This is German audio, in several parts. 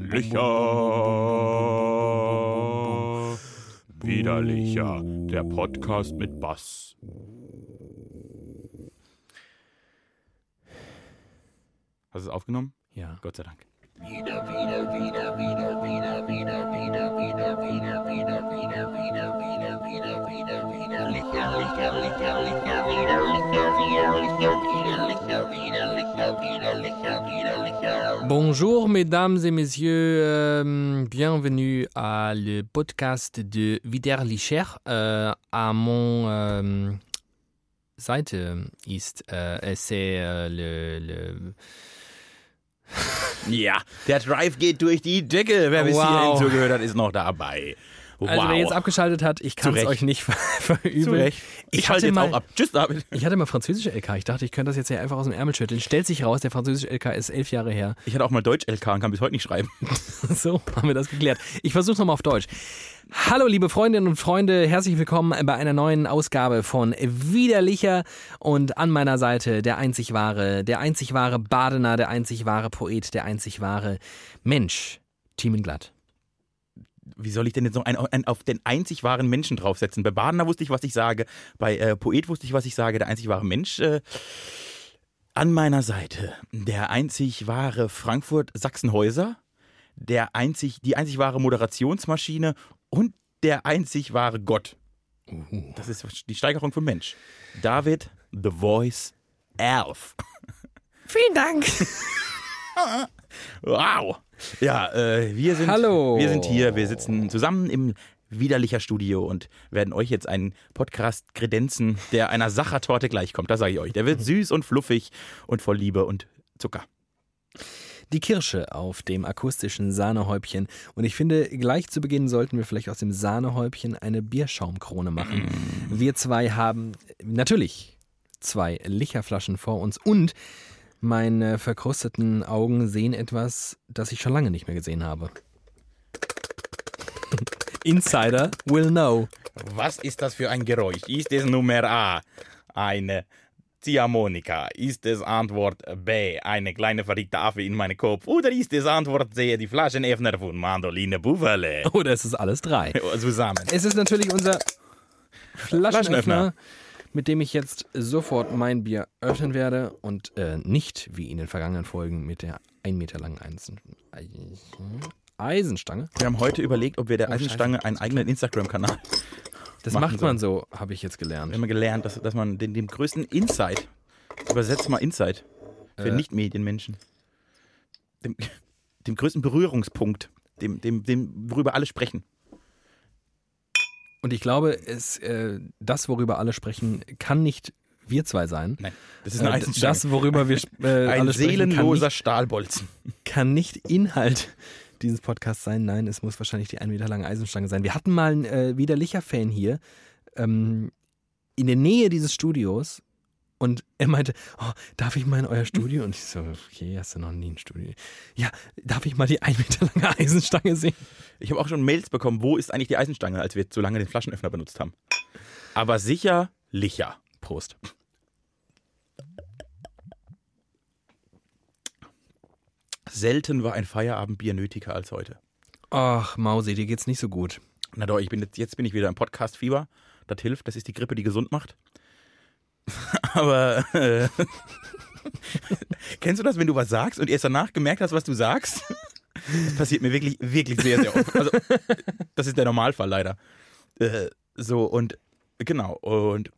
Widerlicher. Widerlicher. Der Podcast mit Bass. Hast du es aufgenommen? Ja. Gott sei Dank. Bonjour mesdames et messieurs, euh, bienvenue à le podcast de Widerlicher. Euh, à mon euh, Seite ist äh, c'est äh, le Ja, der Drive geht durch die Decke. Wer bis Wow. hierhin zugehört hat, ist noch dabei. Wow. Also wer jetzt abgeschaltet hat, ich kann es euch nicht ver verübeln. Ich, Ich schalte jetzt mal- auch ab. Tschüss, David. Ich hatte mal französische LK. Ich dachte, ich könnte das jetzt hier einfach aus dem Ärmel schütteln. Stellt sich raus, der französische LK ist elf Jahre her. Ich hatte auch mal Deutsch-LK und kann bis heute nicht schreiben. So haben wir das geklärt. Ich versuche nochmal auf Deutsch. Hallo liebe Freundinnen und Freunde, herzlich willkommen bei einer neuen Ausgabe von Widerlicher und an meiner Seite der einzig wahre, der einzig wahre Badener, der einzig wahre Poet, der einzig wahre Mensch, Thiemen Glatt. Wie soll ich denn jetzt noch einen, einen auf den einzig wahren Menschen draufsetzen? Bei Badener wusste ich, was ich sage. Bei äh, Poet wusste ich, was ich sage. Der einzig wahre Mensch. Äh, an meiner Seite der einzig wahre Frankfurt Sachsenhäuser, der einzig, die einzig wahre Moderationsmaschine und der einzig wahre Gott. Das ist die Steigerung von Mensch. David, The Voice, Elf. Vielen Dank. Wow. Ja, äh, wir sind Hallo. wir sind hier, wir sitzen zusammen im widerlicher Studio und werden euch jetzt einen Podcast kredenzen, der einer Sachertorte gleichkommt. Das sage ich euch. Der wird süß und fluffig und voll Liebe und Zucker. Die Kirsche auf dem akustischen Sahnehäubchen. Und ich finde, gleich zu Beginn sollten wir vielleicht aus dem Sahnehäubchen eine Bierschaumkrone machen. Wir zwei haben natürlich zwei Licherflaschen vor uns und meine verkrusteten Augen sehen etwas, das ich schon lange nicht mehr gesehen habe. Insider will know. Was ist das für ein Geräusch? Ist es Nummer A eine Ziehharmonika? Ist es Antwort B eine kleine verrückte Affe in meinem Kopf? Oder ist es Antwort C die Flaschenöffner von Mandoline Buffale? Oder ist es alles drei? Zusammen. Es ist natürlich unser Flaschenöffner, Flaschenöffner. mit dem ich jetzt sofort mein Bier öffnen werde und äh, nicht wie in den vergangenen Folgen mit der ein Meter langen Eisen Eisenstange. Wir haben heute überlegt, ob wir der Oh. Eisenstange einen eigenen Instagram-Kanal Das macht man so, habe ich jetzt gelernt. Wir haben gelernt, dass, dass man den, dem größten Insight, übersetzt mal Insight, für Äh. Nicht-Medienmenschen, dem, dem größten Berührungspunkt, dem, dem, dem, worüber alle sprechen. Und ich glaube, es, äh, das, worüber alle sprechen, kann nicht wir zwei sein. Nein, das ist eine Äh, das, worüber wir äh, ein alle sprechen, kann seelenloser nicht, Stahlbolzen. kann nicht Inhalt dieses Podcasts sein. Nein, es muss wahrscheinlich die ein Meter lange Eisenstange sein. Wir hatten mal einen äh, widerlicher Fan hier ähm, in der Nähe dieses Studios und er meinte, oh, darf ich mal in euer Studio? Und ich so, okay, hast du noch nie ein Studio? Ja, darf ich mal die ein Meter lange Eisenstange sehen? Ich habe auch schon Mails bekommen, wo ist eigentlich die Eisenstange, als wir zu lange den Flaschenöffner benutzt haben. Aber sicher, licher. Prost. Selten war ein Feierabendbier nötiger als heute. Ach, Mausi, dir geht's nicht so gut. Na doch, ich bin jetzt, jetzt bin ich wieder im Podcast-Fieber. Das hilft, das ist die Grippe, die gesund macht. Aber äh, kennst du das, wenn du was sagst und erst danach gemerkt hast, was du sagst? Das passiert mir wirklich, wirklich sehr, sehr oft. Also, das ist der Normalfall leider. Äh, so und genau und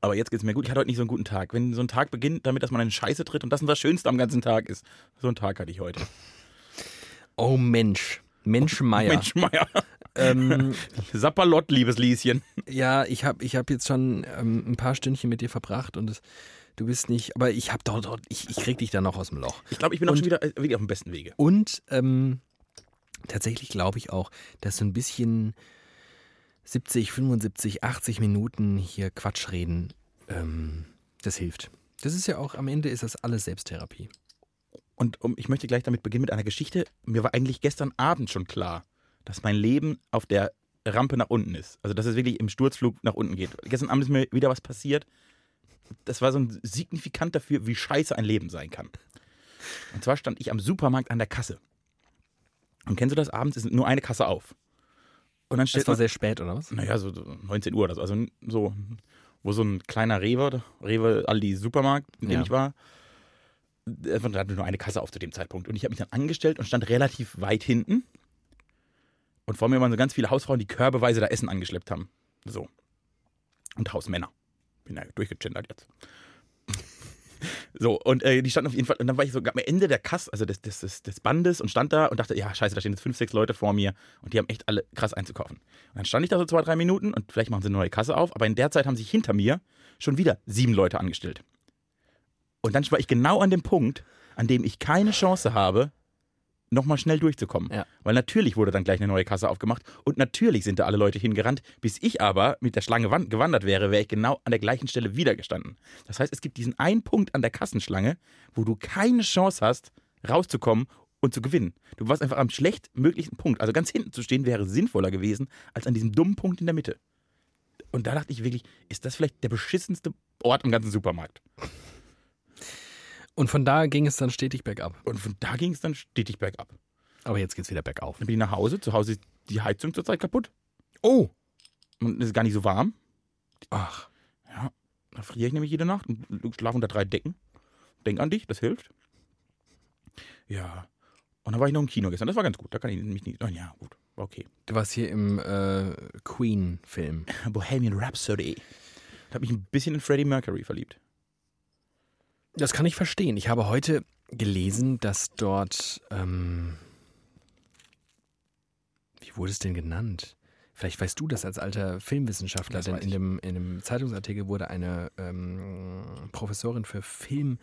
aber jetzt geht's mir gut. Ich hatte heute nicht so einen guten Tag. Wenn so ein Tag beginnt, damit, dass man eine Scheiße tritt und das das Schönste am ganzen Tag ist. So einen Tag hatte ich heute. Oh Mensch. Mensch Meier. Mensch, Meier. Ähm, Sapperlott, liebes Lieschen. Ja, ich habe ich hab jetzt schon ähm, ein paar Stündchen mit dir verbracht und es, du bist nicht, aber ich habe dort, dort ich, ich krieg dich da noch aus dem Loch. Ich glaube, ich bin auch Und- schon wieder, äh, wieder auf dem besten Wege. Und ähm, tatsächlich glaube ich auch, dass so ein bisschen 70, 75, 80 Minuten hier Quatsch reden, ähm, das hilft. Das ist ja auch, am Ende ist das alles Selbsttherapie. Und um, ich möchte gleich damit beginnen mit einer Geschichte. Mir war eigentlich gestern Abend schon klar, dass mein Leben auf der Rampe nach unten ist. Also, dass es wirklich im Sturzflug nach unten geht. Gestern Abend ist mir wieder was passiert. das war so ein signifikant dafür, wie scheiße ein Leben sein kann. Und zwar stand ich am Supermarkt an der Kasse. Und kennst du das? Abends ist nur eine Kasse auf. Und dann steht Das war sehr spät, oder was? naja, so 19 Uhr oder so. Also so, wo so ein kleiner Rewe, Rewe Aldi Supermarkt, in dem Ja. ich war, da hatte nur eine Kasse auf zu dem Zeitpunkt. Und ich habe mich dann angestellt und stand relativ weit hinten. Und vor mir waren so ganz viele Hausfrauen, die körbeweise da Essen angeschleppt haben. So. Und Hausmänner. Bin ja durchgegendert jetzt. So, und äh, die standen auf jeden Fall, und dann war ich so am Ende der Kasse, also des, des, des, des Bandes und stand da und dachte, ja, scheiße, da stehen jetzt fünf, sechs Leute vor mir und die haben echt alle krass einzukaufen. Und dann stand ich da so zwei, drei Minuten und vielleicht machen sie eine neue Kasse auf, aber in der Zeit haben sich hinter mir schon wieder sieben Leute angestellt. Und dann war ich genau an dem Punkt, an dem ich keine Chance habe, nochmal schnell durchzukommen. Ja. Weil natürlich wurde dann gleich eine neue Kasse aufgemacht und natürlich sind da alle Leute hingerannt. Bis ich aber mit der Schlange wan- gewandert wäre, wäre ich genau an der gleichen Stelle wieder gestanden. Das heißt, es gibt diesen einen Punkt an der Kassenschlange, wo du keine Chance hast, rauszukommen und zu gewinnen. Du warst einfach am schlechtmöglichen Punkt. Also ganz hinten zu stehen wäre sinnvoller gewesen, als an diesem dummen Punkt in der Mitte. Und da dachte ich wirklich, ist das vielleicht der beschissenste Ort im ganzen Supermarkt? Und von da ging es dann stetig bergab. Und von da ging es dann stetig bergab. Aber jetzt geht's wieder bergauf. Dann bin ich nach Hause. Zu Hause ist die Heizung zurzeit kaputt. Oh! Und es ist gar nicht so warm. Ach. Ja, da friere ich nämlich jede Nacht und schlafe unter drei Decken. Denk an dich, das hilft. Ja. Und dann war ich noch im Kino gestern. Das war ganz gut. Da kann ich mich nicht. Oh, ja, gut. Okay. Du warst hier im äh, Queen-Film. Bohemian Rhapsody. Ich habe mich ein bisschen in Freddie Mercury verliebt. Das kann ich verstehen. Ich habe heute gelesen, dass dort. Ähm, wie wurde es denn genannt? Vielleicht weißt du das als alter Filmwissenschaftler, Das denn in dem, in dem Zeitungsartikel wurde eine ähm, Professorin für Film.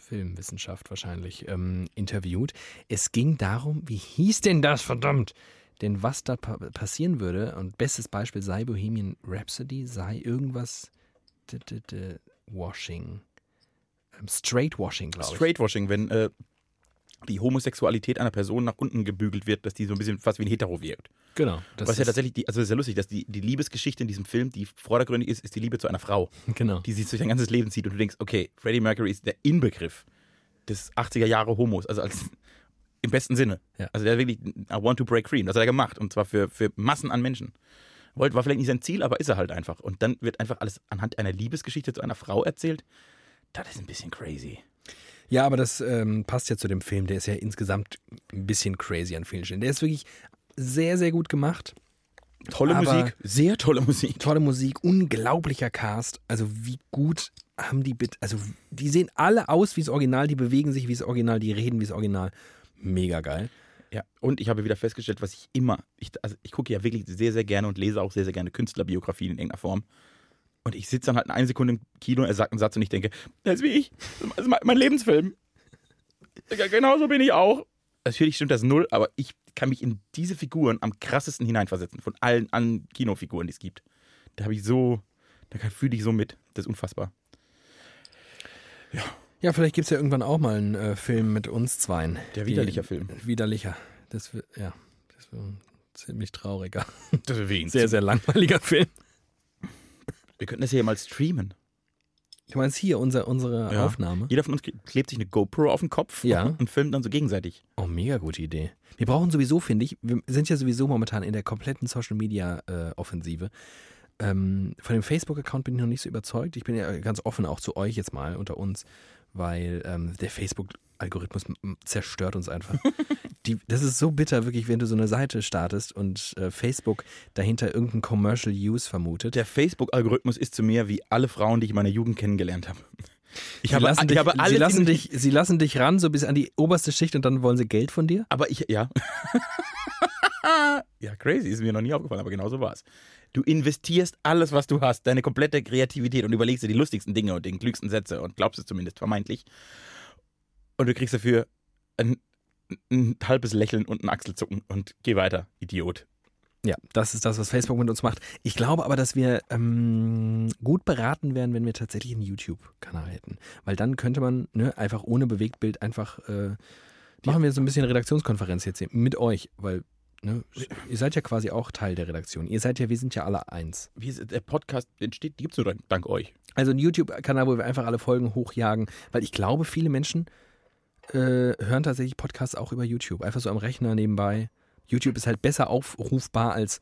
Filmwissenschaft wahrscheinlich ähm, interviewt. Es ging darum, wie hieß denn das, verdammt? Denn was da pa passieren würde, und bestes Beispiel sei Bohemian Rhapsody, sei irgendwas Washing. Ähm, Straight Washing, glaube ich. Straightwashing, wenn äh, die Homosexualität einer Person nach unten gebügelt wird, dass die so ein bisschen fast wie ein Hetero wirkt. Genau. Das Was ja tatsächlich, die, also das ist ja lustig, dass die, die Liebesgeschichte in diesem Film, die vordergründig ist, ist die Liebe zu einer Frau. Genau. die sich durch dein ganzes Leben zieht und du denkst, okay, Freddie Mercury ist der Inbegriff des 80er Jahre Homos, also als im besten Sinne. Ja. Also der hat wirklich I want to break free, das hat er gemacht und zwar für, für Massen an Menschen. Wollte, war vielleicht nicht sein Ziel, aber ist er halt einfach. Und dann wird einfach alles anhand einer Liebesgeschichte zu einer Frau erzählt. Das ist ein bisschen crazy. Ja, aber das ähm, passt ja zu dem Film. Der ist ja insgesamt ein bisschen crazy an vielen Stellen. Der ist wirklich sehr, sehr gut gemacht. Tolle Musik, sehr tolle Musik. Tolle Musik, unglaublicher Cast. Also wie gut haben die bitte. Also die sehen alle aus wie das Original, die bewegen sich wie das Original, die reden wie das Original. Mega geil. Ja, und ich habe wieder festgestellt, was ich immer, ich, also ich gucke ja wirklich sehr, sehr gerne und lese auch sehr, sehr gerne Künstlerbiografien in irgendeiner Form. Und ich sitze dann halt eine Sekunde im Kino, er sagt einen Satz und ich denke, das ist wie ich. Das ist mein, Lebensfilm. Genauso bin ich auch. Natürlich stimmt das null, aber ich kann mich in diese Figuren am krassesten hineinversetzen, von allen anderen Kinofiguren, die es gibt. Da habe ich so, da fühle ich so mit. Das ist unfassbar. Ja, vielleicht gibt es ja irgendwann auch mal einen äh, Film mit uns zweien. Der Die- widerlicher Film. Widerlicher. Das wird, ja, das wird ein ziemlich trauriger. Deswegen. Sehr, sehr langweiliger Film. Wir könnten das hier mal streamen. Du meinst hier unser, unsere Ja. Aufnahme? Jeder von uns klebt sich eine GoPro auf den Kopf Ja. und filmt dann so gegenseitig. Oh, mega gute Idee. Wir brauchen sowieso, finde ich, wir sind ja sowieso momentan in der kompletten Social Media äh, Offensive. Ähm, von dem Facebook-Account bin ich noch nicht so überzeugt. Ich bin ja ganz offen auch zu euch jetzt mal unter uns, weil ähm, der Facebook-Algorithmus zerstört uns einfach. Die, das ist so bitter, wirklich, wenn du so eine Seite startest und äh, Facebook dahinter irgendein Commercial Use vermutet. Der Facebook-Algorithmus ist zu mir wie alle Frauen, die ich in meiner Jugend kennengelernt habe. Ich sie, habe, lassen ich dich, habe sie, lassen dich, sie lassen dich ran, so bis an die oberste Schicht und dann wollen sie Geld von dir? Aber ich, ja. Ja, crazy, ist mir noch nie aufgefallen, aber genau so war es. Du investierst alles, was du hast, deine komplette Kreativität und überlegst dir die lustigsten Dinge und den klügsten Sätze und glaubst es zumindest, vermeintlich. Und du kriegst dafür ein, ein halbes Lächeln und ein Achselzucken und geh weiter, Idiot. Ja, das ist das, was Facebook mit uns macht. Ich glaube aber, dass wir ähm, gut beraten wären, wenn wir tatsächlich einen YouTube-Kanal hätten. Weil dann könnte man ne, einfach ohne Bewegtbild einfach, äh, machen wir so ein bisschen Redaktionskonferenz jetzt hier mit euch, weil Ne? Ihr seid ja quasi auch Teil der Redaktion. Ihr seid ja, wir sind ja alle eins. Wie ist, der Podcast entsteht, gibt es nur dank, dank euch. Also ein YouTube-Kanal, wo wir einfach alle Folgen hochjagen, weil ich glaube, viele Menschen äh, hören tatsächlich Podcasts auch über YouTube. Einfach so am Rechner nebenbei. YouTube ist halt besser aufrufbar als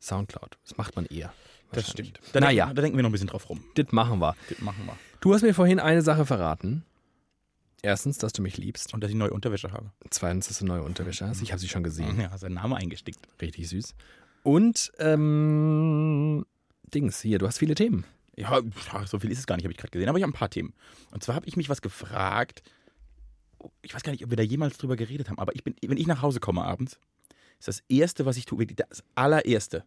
Soundcloud. Das macht man eher. Das stimmt. Da, Naja. denken, da denken wir noch ein bisschen drauf rum. Das machen wir. Das machen wir. Du hast mir vorhin eine Sache verraten. Erstens, dass du mich liebst. Und dass ich neue Unterwäsche habe. Zweitens, dass du neue Unterwäsche hast. Ich habe sie schon gesehen. Ja, sein Name eingestickt. Richtig süß. Und, ähm, Dings, hier, du hast viele Themen. Ja, so viel ist es gar nicht, habe ich gerade gesehen. Aber ich habe ein paar Themen. Und zwar habe ich mich was gefragt. Ich weiß gar nicht, ob wir da jemals drüber geredet haben, aber ich bin, wenn ich nach Hause komme abends, ist das Erste, was ich tue, das allererste,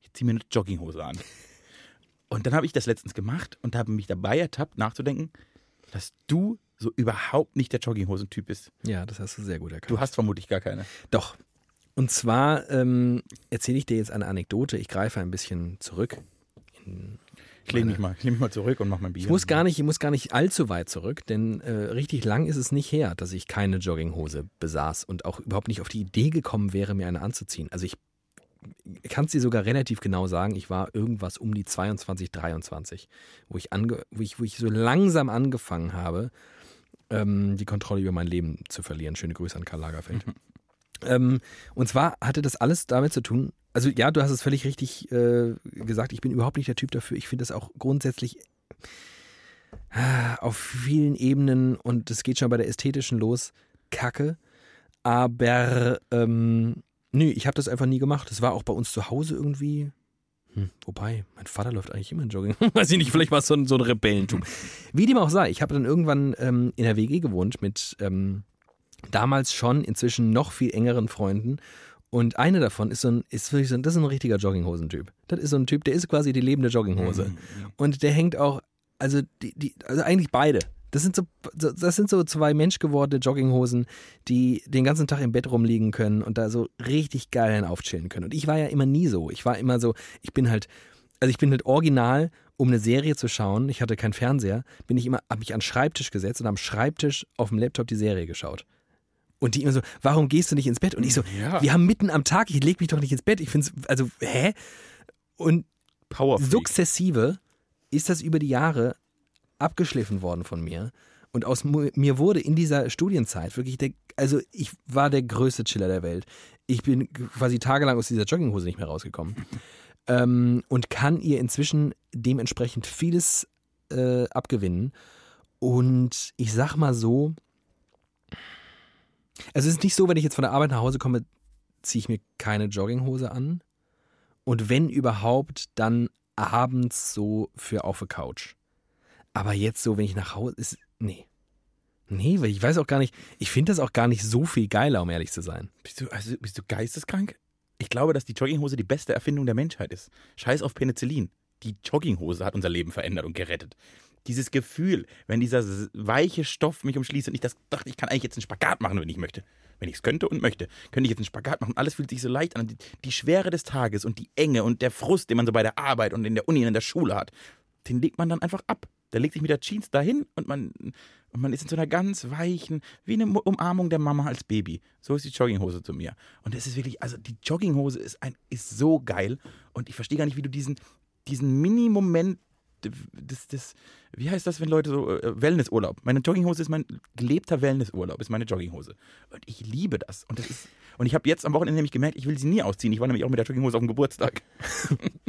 ich ziehe mir eine Jogginghose an. Und dann habe ich das letztens gemacht und habe mich dabei ertappt, nachzudenken, dass du so überhaupt nicht der Jogginghosentyp bist. Ja, das hast du sehr gut erkannt. Du hast vermutlich gar keine. Doch. Und zwar ähm, erzähle ich dir jetzt eine Anekdote. Ich greife ein bisschen zurück. Ich lehne mich mal, ich lehne mich mal zurück und mache mein Bier. Ich muss gar nicht, ich muss gar nicht allzu weit zurück, denn äh, richtig lang ist es nicht her, dass ich keine Jogginghose besaß und auch überhaupt nicht auf die Idee gekommen wäre, mir eine anzuziehen. Also ich kann es dir sogar relativ genau sagen, ich war irgendwas um die 22, 23, wo ich, ange, wo ich, wo ich so langsam angefangen habe, ähm, die Kontrolle über mein Leben zu verlieren. Schöne Grüße an Karl Lagerfeld. ähm, und zwar hatte das alles damit zu tun, also ja, du hast es völlig richtig äh, gesagt, ich bin überhaupt nicht der Typ dafür. Ich finde das auch grundsätzlich ah, auf vielen Ebenen und das geht schon bei der ästhetischen los, kacke. Aber ähm, nö, ich habe das einfach nie gemacht. Das war auch bei uns zu Hause irgendwie. Hm, wobei, mein Vater läuft eigentlich immer in Jogging. Weiß ich nicht, vielleicht war es so ein, so ein Rebellentum. Wie dem auch sei, ich habe dann irgendwann ähm, in der WG gewohnt mit ähm, damals schon inzwischen noch viel engeren Freunden. Und eine davon ist so ein, ist wirklich so ein, das ist ein richtiger Jogginghosentyp. Das ist so ein Typ, der ist quasi die lebende Jogginghose. Und der hängt auch, also die, die, also eigentlich beide. Das sind so, das sind so zwei menschgewordene Jogginghosen, die den ganzen Tag im Bett rumliegen können und da so richtig geil aufchillen können. Und ich war ja immer nie so. Ich war immer so, ich bin halt, also ich bin halt original, um eine Serie zu schauen. Ich hatte keinen Fernseher, bin ich immer, habe mich an den Schreibtisch gesetzt und am Schreibtisch auf dem Laptop die Serie geschaut. Und die immer so, warum gehst du nicht ins Bett? Und ich so, Ja. wir haben mitten am Tag, ich leg mich doch nicht ins Bett. Ich finde es, also, hä? Und Power sukzessive ist das über die Jahre abgeschliffen worden von mir. Und aus mir wurde in dieser Studienzeit wirklich der, also ich war der größte Chiller der Welt. Ich bin quasi tagelang aus dieser Jogginghose nicht mehr rausgekommen. ähm, und kann ihr inzwischen dementsprechend vieles äh, abgewinnen. Und ich sag mal so, also es ist nicht so, wenn ich jetzt von der Arbeit nach Hause komme, ziehe ich mir keine Jogginghose an. Und wenn überhaupt, dann abends so für auf der Couch. Aber jetzt so, wenn ich nach Hause ist, nee. Nee, weil ich weiß auch gar nicht, ich finde das auch gar nicht so viel geiler, um ehrlich zu sein. Bist du, also, bist du geisteskrank? Ich glaube, dass die Jogginghose die beste Erfindung der Menschheit ist. Scheiß auf Penicillin. Die Jogginghose hat unser Leben verändert und gerettet. Dieses Gefühl, wenn dieser weiche Stoff mich umschließt und ich das dachte, ich kann eigentlich jetzt einen Spagat machen, wenn ich möchte. Wenn ich es könnte und möchte, könnte ich jetzt einen Spagat machen. Alles fühlt sich so leicht an. Die, die Schwere des Tages und die Enge und der Frust, den man so bei der Arbeit und in der Uni und in der Schule hat, den legt man dann einfach ab. Der legt sich mit der Jeans dahin und man, und man ist in so einer ganz weichen, wie eine Mu- Umarmung der Mama als Baby. So ist die Jogginghose zu mir. Und es ist wirklich, also die Jogginghose ist, ein, ist so geil. Und ich verstehe gar nicht, wie du diesen, diesen Mini-Moment des, des, wie heißt das, wenn Leute so, äh, Wellnessurlaub. Meine Jogginghose ist mein gelebter Wellnessurlaub, ist meine Jogginghose. Und ich liebe das. Und das ist, und ich habe jetzt am Wochenende nämlich gemerkt, ich will sie nie ausziehen. Ich war nämlich auch mit der Jogginghose auf dem Geburtstag.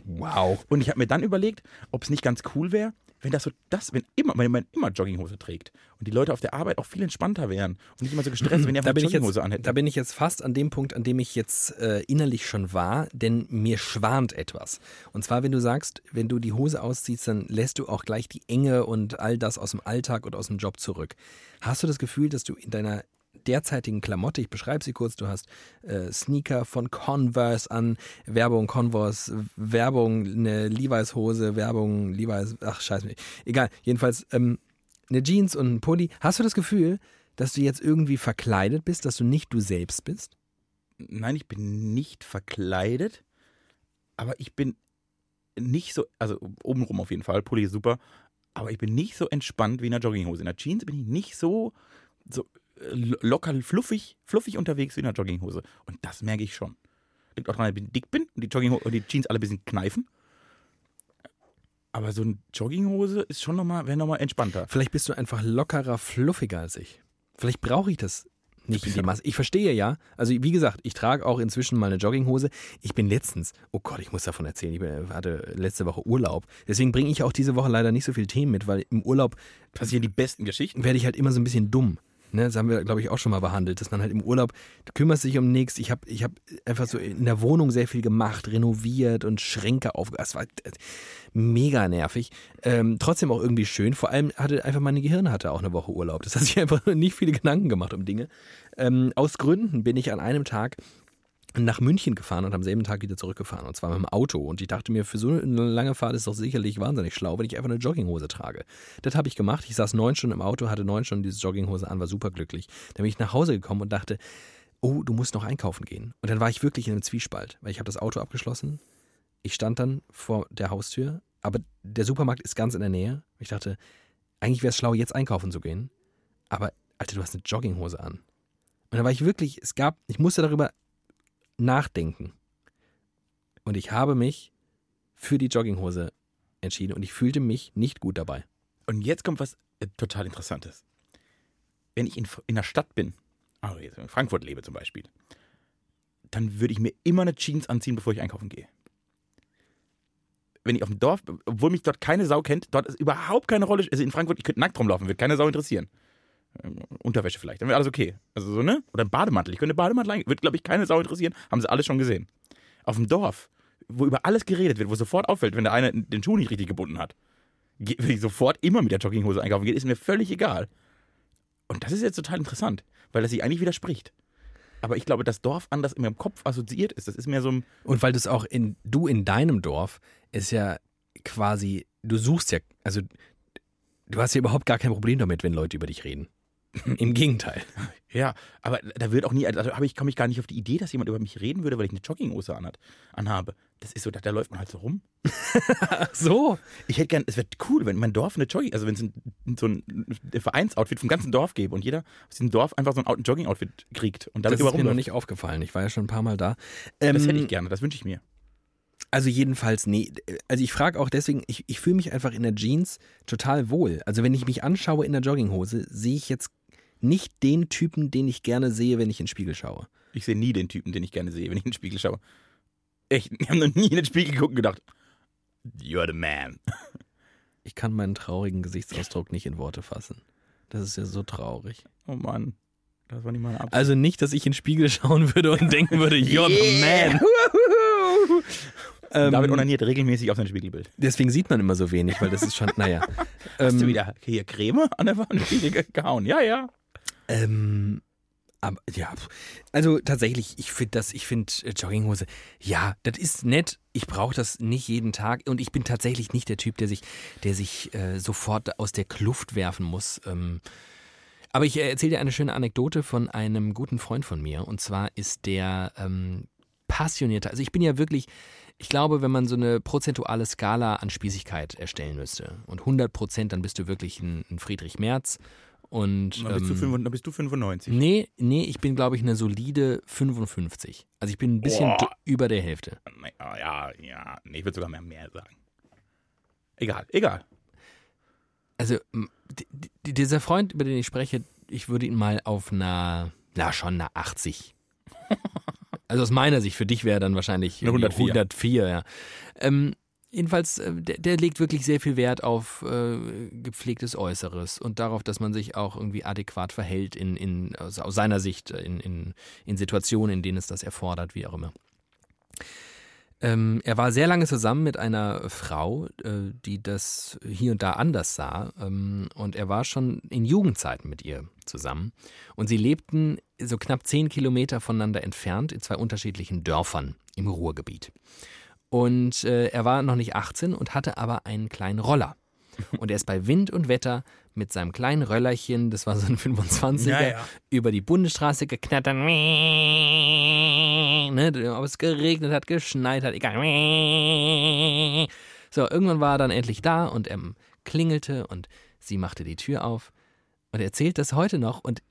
Wow. Und ich habe mir dann überlegt, ob es nicht ganz cool wäre, wenn das so das, wenn immer, wenn man immer Jogginghose trägt und die Leute auf der Arbeit auch viel entspannter wären und nicht immer so gestresst, wenn die einfach Jogginghose jetzt, anhätten. da bin ich jetzt fast an dem Punkt, an dem ich jetzt äh, innerlich schon war, denn mir schwant etwas. Und zwar, wenn du sagst, wenn du die Hose ausziehst, dann lässt du auch gleich die Enge und all das aus dem Alltag und aus dem Job zurück. Hast du das Gefühl, dass du in deiner derzeitigen Klamotte, ich beschreibe sie kurz, du hast äh, Sneaker von Converse an, Werbung Converse, Werbung eine Levi's Hose, Werbung Levi's, ach scheiße, egal, jedenfalls ähm, eine Jeans und ein Pulli. Hast du das Gefühl, dass du jetzt irgendwie verkleidet bist, dass du nicht du selbst bist? Nein, ich bin nicht verkleidet, aber ich bin nicht so, also obenrum auf jeden Fall, Pulli ist super, aber ich bin nicht so entspannt wie in der Jogginghose. In der Jeans bin ich nicht so, so locker, fluffig, fluffig unterwegs wie in einer Jogginghose. Und das merke ich schon. Liegt auch daran, dass ich dick bin und die, Jogginghose, die Jeans alle ein bisschen kneifen. Aber so eine Jogginghose ist schon nochmal, wäre nochmal entspannter. Vielleicht bist du einfach lockerer, fluffiger als ich. Vielleicht brauche ich das nicht in die Masse. Ich verstehe ja. Also wie gesagt, ich trage auch inzwischen mal eine Jogginghose. Ich bin letztens, oh Gott, ich muss davon erzählen, ich hatte letzte Woche Urlaub. Deswegen bringe ich auch diese Woche leider nicht so viel Themen mit, weil im Urlaub passieren die besten Geschichten. Werde ich halt immer so ein bisschen dumm. Ne, das haben wir, glaube ich, auch schon mal behandelt, dass man halt im Urlaub, du kümmerst dich um nichts. Ich habe ich hab einfach so in der Wohnung sehr viel gemacht, renoviert und Schränke aufgebaut. Das war mega nervig. Ähm, trotzdem auch irgendwie schön. Vor allem hatte einfach meine Gehirn hatte auch eine Woche Urlaub. Das hat sich einfach nicht viele Gedanken gemacht um Dinge. Ähm, aus Gründen bin ich an einem Tag nach München gefahren und am selben Tag wieder zurückgefahren. Und zwar mit dem Auto. Und ich dachte mir, für so eine lange Fahrt ist doch sicherlich wahnsinnig schlau, wenn ich einfach eine Jogginghose trage. Das habe ich gemacht. Ich saß neun Stunden im Auto, hatte neun Stunden diese Jogginghose an, war superglücklich. Dann bin ich nach Hause gekommen und dachte, oh, du musst noch einkaufen gehen. Und dann war ich wirklich in einem Zwiespalt, weil ich habe das Auto abgeschlossen. Ich stand dann vor der Haustür, aber der Supermarkt ist ganz in der Nähe. Ich dachte, eigentlich wäre es schlau, jetzt einkaufen zu gehen. Aber, Alter, du hast eine Jogginghose an. Und da war ich wirklich, es gab, ich musste darüber nachdenken. Und ich habe mich für die Jogginghose entschieden und ich fühlte mich nicht gut dabei. Und jetzt kommt was äh, total Interessantes. Wenn ich in, in der Stadt bin, also in Frankfurt lebe zum Beispiel, dann würde ich mir immer eine Jeans anziehen, bevor ich einkaufen gehe. Wenn ich auf dem Dorf, obwohl mich dort keine Sau kennt, dort ist überhaupt keine Rolle. Also in Frankfurt, ich könnte nackt rumlaufen, wird keine Sau interessieren. Ähm, Unterwäsche vielleicht, dann wäre alles okay. Also so, ne? Oder ein Bademantel. Ich könnte Bademantel ein, wird, glaube ich, keine Sau interessieren. Haben sie alles schon gesehen. Auf dem Dorf, wo über alles geredet wird, wo sofort auffällt, wenn der eine den Schuh nicht richtig gebunden hat, würde ich sofort immer mit der Jogginghose einkaufen gehen, ist mir völlig egal. Und das ist jetzt total interessant, weil das sich eigentlich widerspricht. Aber ich glaube, das Dorf anders in meinem Kopf assoziiert ist. Das ist mehr so ein. Und weil das auch in, du in deinem Dorf ist ja quasi, du suchst ja, also du hast ja überhaupt gar kein Problem damit, wenn Leute über dich reden. Im Gegenteil. Ja, aber da wird auch nie, also ich, komme ich gar nicht auf die Idee, dass jemand über mich reden würde, weil ich eine Jogginghose anhat, anhabe. Das ist so, da, da läuft man halt so rum. so. Ich hätte gern, es wäre cool, wenn mein Dorf eine Jogging, also wenn es ein, so ein Vereinsoutfit vom ganzen Dorf gäbe und jeder aus diesem Dorf einfach so ein Jogging-Outfit kriegt und damit Das ist mir noch nicht aufgefallen. Ich war ja schon ein paar Mal da. Ähm, das hätte ich gerne, das wünsche ich mir. Also jedenfalls, nee. Also ich frage auch deswegen, ich, ich fühle mich einfach in der Jeans total wohl. Also wenn ich mich anschaue in der Jogginghose, sehe ich jetzt nicht den Typen, den ich gerne sehe, wenn ich in den Spiegel schaue. Ich sehe nie den Typen, den ich gerne sehe, wenn ich in den Spiegel schaue. Echt, ich habe noch nie in den Spiegel geguckt und gedacht, you're the man. Ich kann meinen traurigen Gesichtsausdruck nicht in Worte fassen. Das ist ja so traurig. Oh Mann. Das war nicht meine Absicht. Also nicht, dass ich in den Spiegel schauen würde und denken würde, you're the man. Ähm, David onaniert regelmäßig auf sein Spiegelbild. Deswegen sieht man immer so wenig, weil das ist schon, naja. Hast ähm, du wieder hier Creme an der Wand gehauen? Ja, ja. Ähm, aber, ja, also tatsächlich, ich finde das, ich finde äh, Jogginghose, ja, das ist nett. Ich brauche das nicht jeden Tag und ich bin tatsächlich nicht der Typ, der sich, der sich äh, sofort aus der Kluft werfen muss. Ähm, aber ich erzähle dir eine schöne Anekdote von einem guten Freund von mir. Und zwar ist der ähm, passionierter. Also ich bin ja wirklich, ich glaube, wenn man so eine prozentuale Skala an Spießigkeit erstellen müsste und 100 Prozent, dann bist du wirklich ein, ein Friedrich Merz. Und, dann, bist du, ähm, dann bist du 95. Nee, nee, ich bin, glaube ich, eine solide 55. Also ich bin ein bisschen Boah. über der Hälfte. Ja, ja, nee, ich würde sogar mehr, mehr sagen. Egal, egal. Also, dieser Freund, über den ich spreche, ich würde ihn mal auf einer, na schon, einer 80 Also aus meiner Sicht, für dich wäre dann wahrscheinlich 104. 104 ja. Ähm, jedenfalls, äh, der, der, legt wirklich sehr viel Wert auf äh, gepflegtes Äußeres und darauf, dass man sich auch irgendwie adäquat verhält in, in, aus, aus seiner Sicht in, in, in Situationen, in denen es das erfordert, wie auch immer. Ähm, er war sehr lange zusammen mit einer Frau, äh, die das hier und da anders sah. Ähm, und er war schon in Jugendzeiten mit ihr zusammen. Und sie lebten so knapp zehn Kilometer voneinander entfernt in zwei unterschiedlichen Dörfern im Ruhrgebiet. Und äh, er war noch nicht 18 und hatte aber einen kleinen Roller. Und er ist bei Wind und Wetter mit seinem kleinen Röllerchen, das war so ein 25er, ja, ja. über die Bundesstraße geknattert. Ne, ob es geregnet hat, geschneit hat, egal. So, irgendwann war er dann endlich da und er klingelte und sie machte die Tür auf. Und er erzählt das heute noch und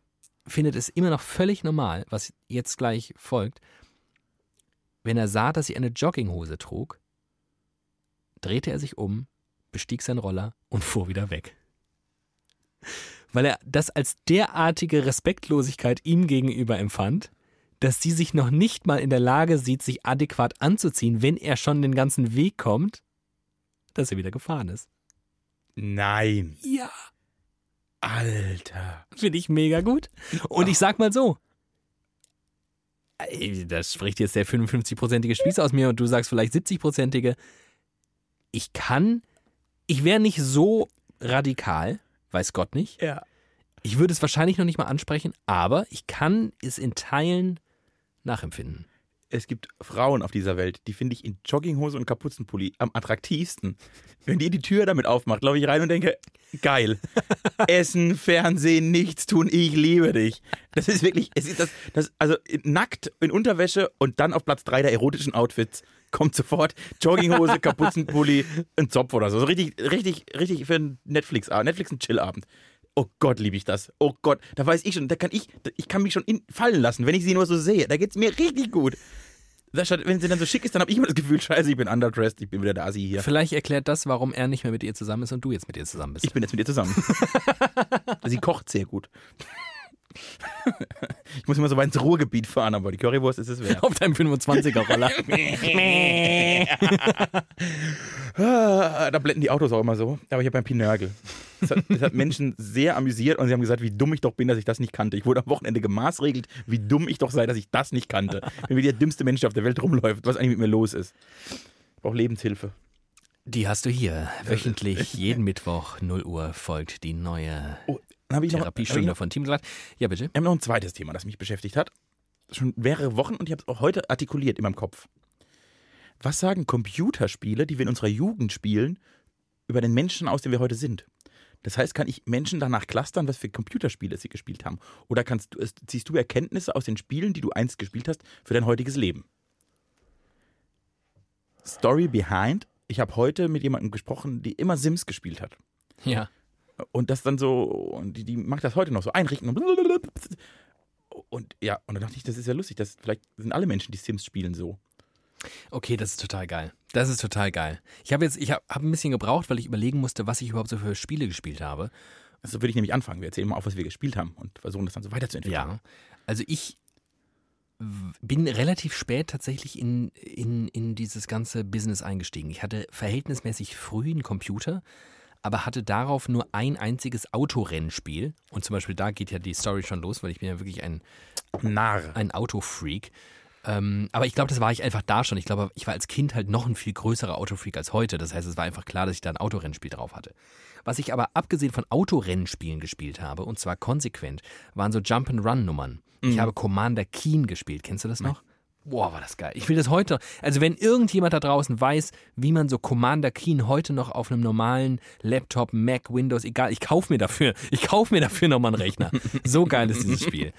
findet es immer noch völlig normal, was jetzt gleich folgt. Wenn er sah, dass sie eine Jogginghose trug, drehte er sich um, bestieg seinen Roller und fuhr wieder weg. Weil er das als derartige Respektlosigkeit ihm gegenüber empfand, dass sie sich noch nicht mal in der Lage sieht, sich adäquat anzuziehen, wenn er schon den ganzen Weg kommt, dass er wieder gefahren ist. Nein. Ja. Alter. Finde ich mega gut. Und ich sag mal so, das spricht jetzt der 55-prozentige Spießer aus mir und du sagst vielleicht 70-prozentige. Ich kann, ich wäre nicht so radikal, weiß Gott nicht. Ja. Ich würde es wahrscheinlich noch nicht mal ansprechen, aber ich kann es in Teilen nachempfinden. Es gibt Frauen auf dieser Welt, die finde ich in Jogginghose und Kapuzenpulli am attraktivsten. Wenn die die Tür damit aufmacht, laufe ich rein und denke, geil. Essen, Fernsehen, nichts tun, ich liebe dich. Das ist wirklich, es ist das, das, also nackt in Unterwäsche und dann auf Platz drei der erotischen Outfits kommt sofort Jogginghose, Kapuzenpulli, ein Zopf oder so. So richtig, richtig, richtig für einen Netflix, Netflix ein Chillabend. Oh Gott, liebe ich das. Oh Gott, da weiß ich schon, da kann ich, ich kann mich schon in, fallen lassen, wenn ich sie nur so sehe. Da geht es mir richtig gut. Wenn sie dann so schick ist, dann habe ich immer das Gefühl, scheiße, ich bin underdressed, ich bin wieder der Assi hier. Vielleicht erklärt das, warum er nicht mehr mit ihr zusammen ist und du jetzt mit ihr zusammen bist. Ich bin jetzt mit ihr zusammen. sie kocht sehr gut. Ich muss immer so weit ins Ruhrgebiet fahren, aber die Currywurst ist es wert. Auf deinem 25er-Roller. da blenden die Autos auch immer so. Aber ich habe ein Pinörgel. Das hat, das hat Menschen sehr amüsiert und sie haben gesagt, wie dumm ich doch bin, dass ich das nicht kannte. Ich wurde am Wochenende gemaßregelt, wie dumm ich doch sei, dass ich das nicht kannte. Bin wie der dümmste Mensch, der auf der Welt rumläuft, was eigentlich mit mir los ist. Ich brauche Lebenshilfe. Die hast du hier. Wöchentlich, jeden Mittwoch, 0 Uhr, folgt die neue Oh, habe ich ich Therapiestunde noch, von Team Salat. Ja, bitte. wir haben noch ein zweites Thema, das mich beschäftigt hat. Schon mehrere Wochen und ich habe es auch heute artikuliert in meinem Kopf. Was sagen Computerspiele, die wir in unserer Jugend spielen, über den Menschen aus, den wir heute sind? Das heißt, kann ich Menschen danach clustern, was für Computerspiele sie gespielt haben? Oder kannst du, ziehst du Erkenntnisse aus den Spielen, die du einst gespielt hast, für dein heutiges Leben? Story behind. Ich habe heute mit jemandem gesprochen, die immer Sims gespielt hat. Ja. Und das dann so, und die, die macht das heute noch so einrichten und und ja, und dann dachte ich, das ist ja lustig, das, vielleicht sind alle Menschen, die Sims spielen, so. Okay, das ist total geil. Das ist total geil. Ich habe jetzt, ich habe hab ein bisschen gebraucht, weil ich überlegen musste, was ich überhaupt so für Spiele gespielt habe. Also würde ich nämlich anfangen. Wir erzählen mal auf, was wir gespielt haben und versuchen das dann so weiterzuentwickeln. Ja. Also ich bin relativ spät tatsächlich in, in, in dieses ganze Business eingestiegen. Ich hatte verhältnismäßig früh einen Computer, aber hatte darauf nur ein einziges Autorennspiel. Und zum Beispiel da geht ja die Story schon los, weil ich bin ja wirklich ein, Narr. ein Autofreak. Ähm, aber ich glaube, das war ich einfach da schon. Ich glaube, ich war als Kind halt noch ein viel größerer Autofreak als heute. Das heißt, es war einfach klar, dass ich da ein Autorennspiel drauf hatte. Was ich aber abgesehen von Autorennspielen gespielt habe, und zwar konsequent, waren so Jump-and-Run-Nummern. Ich habe Commander Keen gespielt. Kennst du das noch? Boah, war das geil. Ich will das heute. Also, wenn irgendjemand da draußen weiß, wie man so Commander Keen heute noch auf einem normalen Laptop, Mac, Windows, egal, ich kaufe mir dafür, ich kaufe mir dafür nochmal einen Rechner. So geil ist dieses Spiel.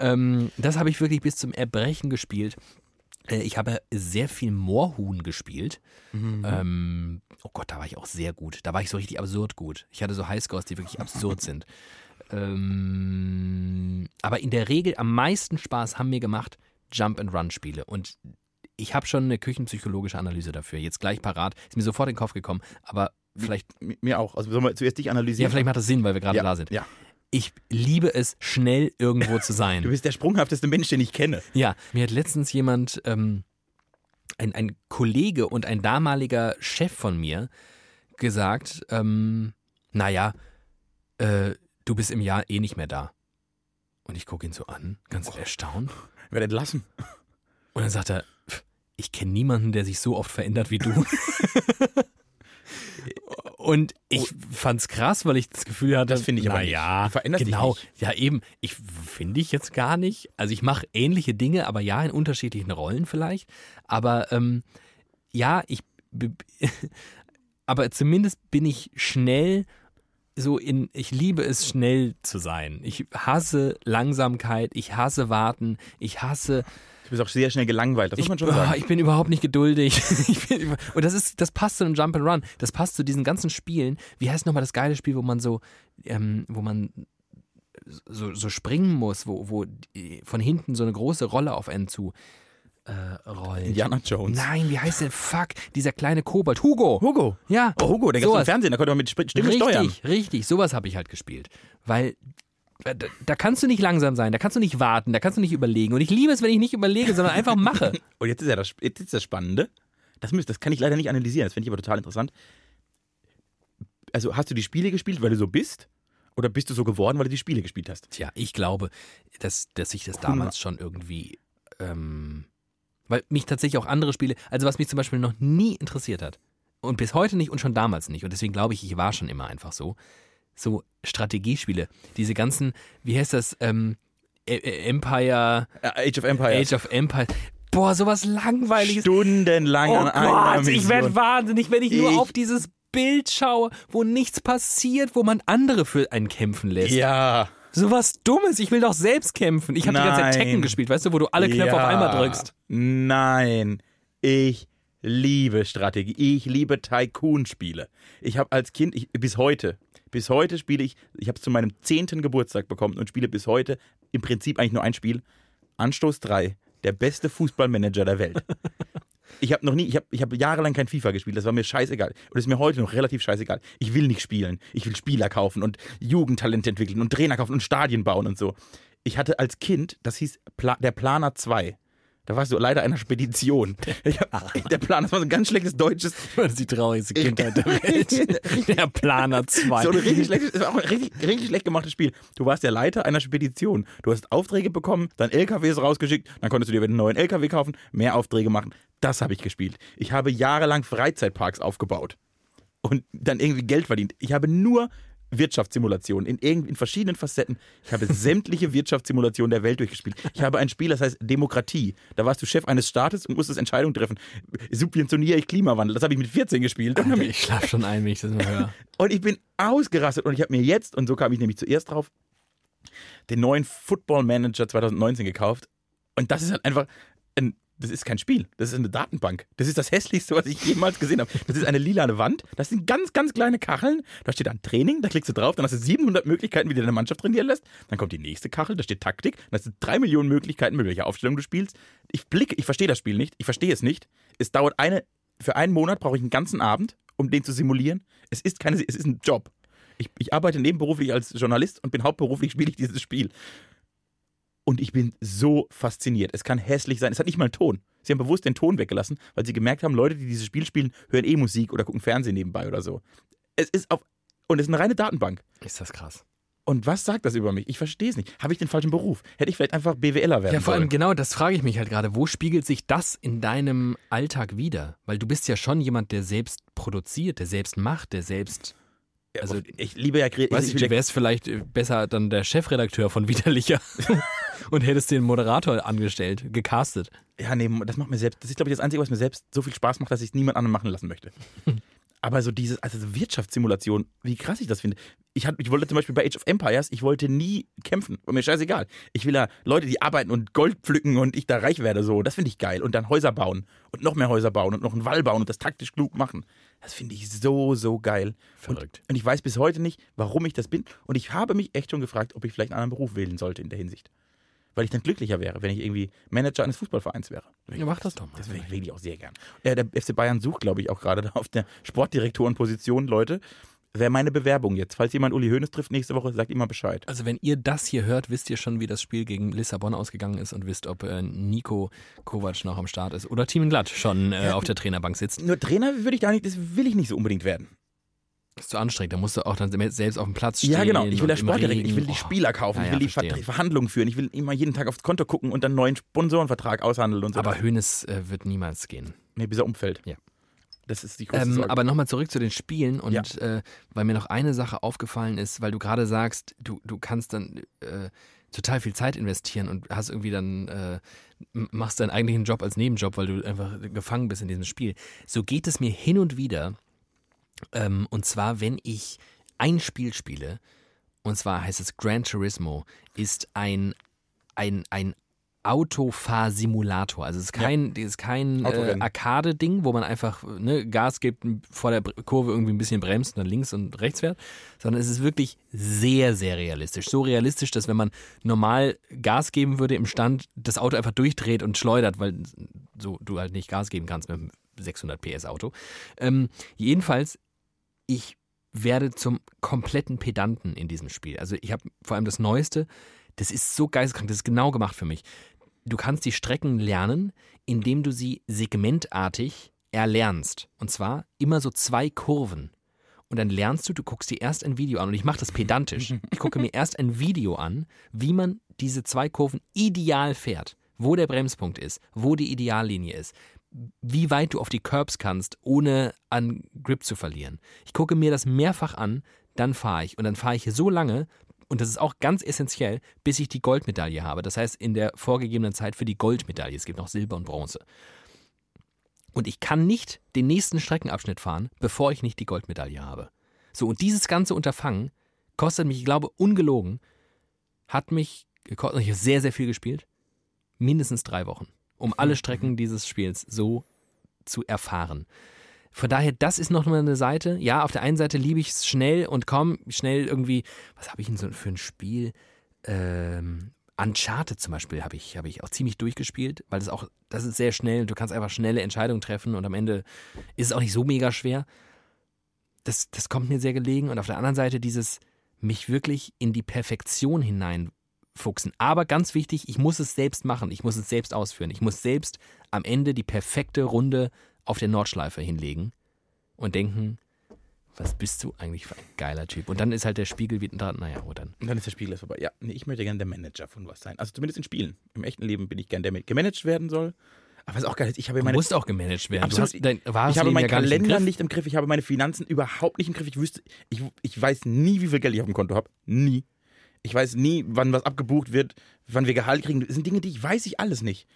Ähm, das habe ich wirklich bis zum Erbrechen gespielt. Äh, Ich habe sehr viel Moorhuhn gespielt. Ähm, oh Gott, da war ich auch sehr gut. Da war ich so richtig absurd gut. Ich hatte so Highscores, die wirklich absurd sind. Ähm, aber in der Regel am meisten Spaß haben mir gemacht Jump-and-Run-Spiele. Und ich habe schon eine küchenpsychologische Analyse dafür. Jetzt gleich parat. Ist mir sofort in den Kopf gekommen. Aber vielleicht, Mir auch. Also sollen wir zuerst dich analysieren? ja, vielleicht macht das Sinn, weil wir gerade ja, da sind. Ja. Ich liebe es, schnell irgendwo zu sein. Du bist der sprunghafteste Mensch, den ich kenne. Ja, mir hat letztens jemand, ähm, ein, ein Kollege und ein damaliger Chef von mir, gesagt, ähm, naja, äh, du bist im Jahr eh nicht mehr da. Und ich gucke ihn so an, ganz erstaunt. Wer entlassen? Und dann sagt er, "Pff, ich kenne niemanden, der sich so oft verändert wie du. Und ich fand's krass, weil ich das Gefühl hatte, Das finde ich aber nicht. Du veränderst dich genau, nicht. ja eben, ich finde ich jetzt gar nicht. Also ich mache ähnliche Dinge, aber ja, in unterschiedlichen Rollen vielleicht. Aber ähm, ja, ich, aber zumindest bin ich schnell so in, ich liebe es schnell zu sein. Ich hasse Langsamkeit, ich hasse Warten, ich hasse Du bist auch sehr schnell gelangweilt. Das muss ich, man schon sagen. ich bin überhaupt nicht geduldig. bin, und das ist, das passt zu einem Jump and Run. Das passt zu diesen ganzen Spielen. Wie heißt nochmal das geile Spiel, wo man so, ähm, wo man so, so springen muss, wo, wo von hinten so eine große Rolle auf einen zu äh, rollt. Indiana Jones. Nein, wie heißt der? Fuck, dieser kleine Kobold. Hugo. Hugo. Ja. Oh, Hugo, der gab es im. Fernsehen, da konnte man mit Stimme richtig, steuern. richtig. Sowas habe ich halt gespielt. Weil äh, da, da kannst du nicht langsam sein, da kannst du nicht warten, da kannst du nicht überlegen. Und ich liebe es, wenn ich nicht überlege, sondern einfach mache. Und jetzt ist ja das, jetzt ist das Spannende. Das, müsst, das kann ich leider nicht analysieren, das finde ich aber total interessant. Also hast du die Spiele gespielt, weil du so bist? Oder bist du so geworden, weil du die Spiele gespielt hast? Tja, ich glaube, dass, dass ich das damals schon irgendwie. Ähm, weil mich tatsächlich auch andere Spiele, also was mich zum Beispiel noch nie interessiert hat und bis heute nicht und schon damals nicht, und deswegen glaube ich, ich war schon immer einfach so, so Strategiespiele, diese ganzen, wie heißt das, ähm, E- E- Empire, Age of Empires. Age of Empire. Boah, sowas langweiliges. Stundenlang Oh an einer Gott, ich werde wahnsinnig, wenn ich, Ich- nur auf dieses Bild schaue, wo nichts passiert, wo man andere für einen kämpfen lässt. Ja. Sowas Dummes, ich will doch selbst kämpfen. Ich habe die ganze Zeit. Tekken gespielt, weißt du, wo du alle Knöpfe ja. auf einmal drückst. Nein. Ich liebe Strategie. Ich liebe Tycoon-Spiele. Ich habe als Kind, ich, bis heute, bis heute spiele ich, ich habe es zu meinem zehnten Geburtstag bekommen und spiele bis heute im Prinzip eigentlich nur ein Spiel. Anstoß 3. Der beste Fußballmanager der Welt. Ich habe noch nie, ich habe ich hab jahrelang kein FIFA gespielt, das war mir scheißegal. Und ist mir heute noch relativ scheißegal. Ich will nicht spielen. Ich will Spieler kaufen und Jugendtalente entwickeln und Trainer kaufen und Stadien bauen und so. Ich hatte als Kind, das hieß Pla der Planer 2. Da warst du leider einer Spedition. Hab, der Planer, das war so ein ganz schlechtes deutsches, Das ist die traurigste Kindheit der Welt. Der Planer 2. so ein richtig schlechtes, das war auch ein richtig, richtig schlecht gemachtes Spiel. Du warst der Leiter einer Spedition. Du hast Aufträge bekommen, dann LKWs rausgeschickt, dann konntest du dir wieder einen neuen LKW kaufen, mehr Aufträge machen. Das habe ich gespielt. Ich habe jahrelang Freizeitparks aufgebaut und dann irgendwie Geld verdient. Ich habe nur Wirtschaftssimulationen in, in verschiedenen Facetten. Ich habe sämtliche Wirtschaftssimulationen der Welt durchgespielt. Ich habe ein Spiel, das heißt Demokratie. Da warst du Chef eines Staates und musstest Entscheidungen treffen. Subventioniere ich Klimawandel? Das habe ich mit 14 gespielt. Und Ich schlaf schon ein, wenn ich das nur höre. und ich bin ausgerastet und ich habe mir jetzt, und so kam ich nämlich zuerst drauf, den neuen Football Manager 2019 gekauft. Und das ist halt einfach, ein, das ist kein Spiel, das ist eine Datenbank. Das ist das hässlichste, was ich jemals gesehen habe. Das ist eine lilane Wand, das sind ganz, ganz kleine Kacheln. Da steht dann Training, da klickst du drauf, dann hast du 700 Möglichkeiten, wie du deine Mannschaft trainieren lässt. Dann kommt die nächste Kachel, da steht Taktik, dann hast du drei Millionen Möglichkeiten, mit welcher Aufstellung du spielst. Ich blicke, ich verstehe das Spiel nicht, ich verstehe es nicht. Es dauert eine, für einen Monat brauche ich einen ganzen Abend, um den zu simulieren. Es ist keine, es ist ein Job. Ich, ich arbeite nebenberuflich als Journalist und bin hauptberuflich spiele ich dieses Spiel. Und ich bin so fasziniert. Es kann hässlich sein. Es hat nicht mal einen Ton. Sie haben bewusst den Ton weggelassen, weil sie gemerkt haben, Leute, die dieses Spiel spielen, hören eh Musik oder gucken Fernsehen nebenbei oder so. Es ist auf. Und es ist eine reine Datenbank. Ist das krass. Und was sagt das über mich? Ich verstehe es nicht. Habe ich den falschen Beruf? Hätte ich vielleicht einfach BWLer werden Ja, vor allem sollen? genau, das frage ich mich halt gerade. Wo spiegelt sich das in deinem Alltag wieder? Weil du bist ja schon jemand, der selbst produziert, der selbst macht, der selbst. Also ich liebe ja Weiß ich du wärst vielleicht äh, besser dann der Chefredakteur von Widerlicher und hättest den Moderator angestellt, gecastet. Ja, nee, das macht mir selbst, das ist glaube ich das Einzige, was mir selbst so viel Spaß macht, dass ich es niemand anderen machen lassen möchte. Aber so dieses, also so Wirtschaftssimulation, wie krass ich das finde. Ich, hat, ich wollte zum Beispiel bei Age of Empires, ich wollte nie kämpfen. War mir scheißegal. Ich will da Leute, die arbeiten und Gold pflücken und ich da reich werde, so. Das finde ich geil. Und dann Häuser bauen und noch mehr Häuser bauen und noch einen Wall bauen und das taktisch klug machen. Das finde ich so, so geil. Verrückt. Und, und ich weiß bis heute nicht, warum ich das bin. Und ich habe mich echt schon gefragt, ob ich vielleicht einen anderen Beruf wählen sollte in der Hinsicht. Weil ich dann glücklicher wäre, wenn ich irgendwie Manager eines Fußballvereins wäre. Ja, mach das doch mal. Das will ich, auch sehr gern. Ja, der FC Bayern sucht, glaube ich, auch gerade auf der Sportdirektorenposition Leute. Wäre meine Bewerbung jetzt. Falls jemand Uli Hoeneß trifft nächste Woche, sagt ihm mal Bescheid. Also wenn ihr das hier hört, wisst ihr schon, wie das Spiel gegen Lissabon ausgegangen ist und wisst, ob äh, Nico Kovac noch am Start ist oder Team Glatt schon äh, auf der Trainerbank sitzt. Nur Trainer würde ich gar nicht, das will ich nicht so unbedingt werden. Ist zu anstrengend, da musst du auch dann selbst auf dem Platz stehen. Ja, genau. Ich will der Sportdirektor, ich will die. Spieler kaufen, Ja, ich ja, will die verstehe. Ver- Verhandlungen führen, ich will immer jeden Tag aufs Konto gucken und dann einen neuen Sponsorenvertrag aushandeln und so. Aber Hönes äh, wird niemals gehen. nee, bis er umfällt. Ja. Das ist die große Ähm, aber nochmal zurück zu den Spielen und Ja. äh, weil mir noch eine Sache aufgefallen ist, weil du gerade sagst, du, du kannst dann äh, total viel Zeit investieren und hast irgendwie dann, äh, machst deinen eigentlichen Job als Nebenjob, weil du einfach gefangen bist in diesem Spiel. So geht es mir hin und wieder. Ähm, und zwar, wenn ich ein Spiel spiele, und zwar heißt es Gran Turismo, ist ein, ein, ein Autofahrsimulator. Also es ist kein, es ist kein äh. Arcade-Ding, wo man einfach ne, Gas gibt, vor der Kurve irgendwie ein bisschen bremst und dann links und rechts fährt, sondern es ist wirklich sehr, sehr realistisch. So realistisch, dass wenn man normal Gas geben würde im Stand, das Auto einfach durchdreht und schleudert, weil so du halt nicht Gas geben kannst mit einem 600 PS Auto. Ähm, jedenfalls, ich werde zum kompletten Pedanten in diesem Spiel. Also ich habe vor allem das Neueste, das ist so geisteskrank, das ist genau gemacht für mich. Du kannst die Strecken lernen, indem du sie segmentartig erlernst. Und zwar immer so zwei Kurven. Und dann lernst du, du guckst dir erst ein Video an. Und ich mache das pedantisch. Ich gucke mir erst ein Video an, wie man diese zwei Kurven ideal fährt. Wo der Bremspunkt ist, wo die Ideallinie ist, wie weit du auf die Curbs kannst, ohne an Grip zu verlieren. Ich gucke mir das mehrfach an, dann fahre ich. Und dann fahre ich so lange, und das ist auch ganz essentiell, bis ich die Goldmedaille habe. Das heißt, in der vorgegebenen Zeit für die Goldmedaille. Es gibt noch Silber und Bronze. Und ich kann nicht den nächsten Streckenabschnitt fahren, bevor ich nicht die Goldmedaille habe. So, und dieses ganze Unterfangen kostet mich, ich glaube, ungelogen, hat mich, gekostet- ich habe sehr, sehr viel gespielt, mindestens drei Wochen, um alle Strecken dieses Spiels so zu erfahren. Von daher, das ist noch mal eine Seite. Ja, auf der einen Seite liebe ich es schnell und komm, schnell irgendwie, was habe ich denn so für ein Spiel? Ähm, Uncharted zum Beispiel habe ich, habe ich auch ziemlich durchgespielt, weil das auch, das ist sehr schnell, du kannst einfach schnelle Entscheidungen treffen und am Ende ist es auch nicht so mega schwer. Das, das kommt mir sehr gelegen. Und auf der anderen Seite dieses, mich wirklich in die Perfektion hineinfuchsen. Aber ganz wichtig, ich muss es selbst machen, ich muss es selbst ausführen. Ich muss selbst am Ende die perfekte Runde auf der Nordschleife hinlegen und denken, was bist du eigentlich für ein geiler Typ? Und dann ist halt der Spiegel wieder da, naja, wo dann? Und dann ist der Spiegel vorbei. Ja, nee, ich möchte gerne der Manager von was sein. Also zumindest in Spielen. Im echten Leben bin ich gern der, der gemanagt werden soll. Aber was auch geil ist, ich habe ja Du meine musst auch gemanagt werden. Absolut. Du hast dein wahres ich habe meinen ja im Kalender Griff. nicht im Griff, ich habe meine Finanzen überhaupt nicht im Griff. Ich wüsste, ich, ich weiß nie, wie viel Geld ich auf dem Konto habe. Nie. Ich weiß nie, wann was abgebucht wird, wann wir Gehalt kriegen. Das sind Dinge, die ich weiß ich alles nicht.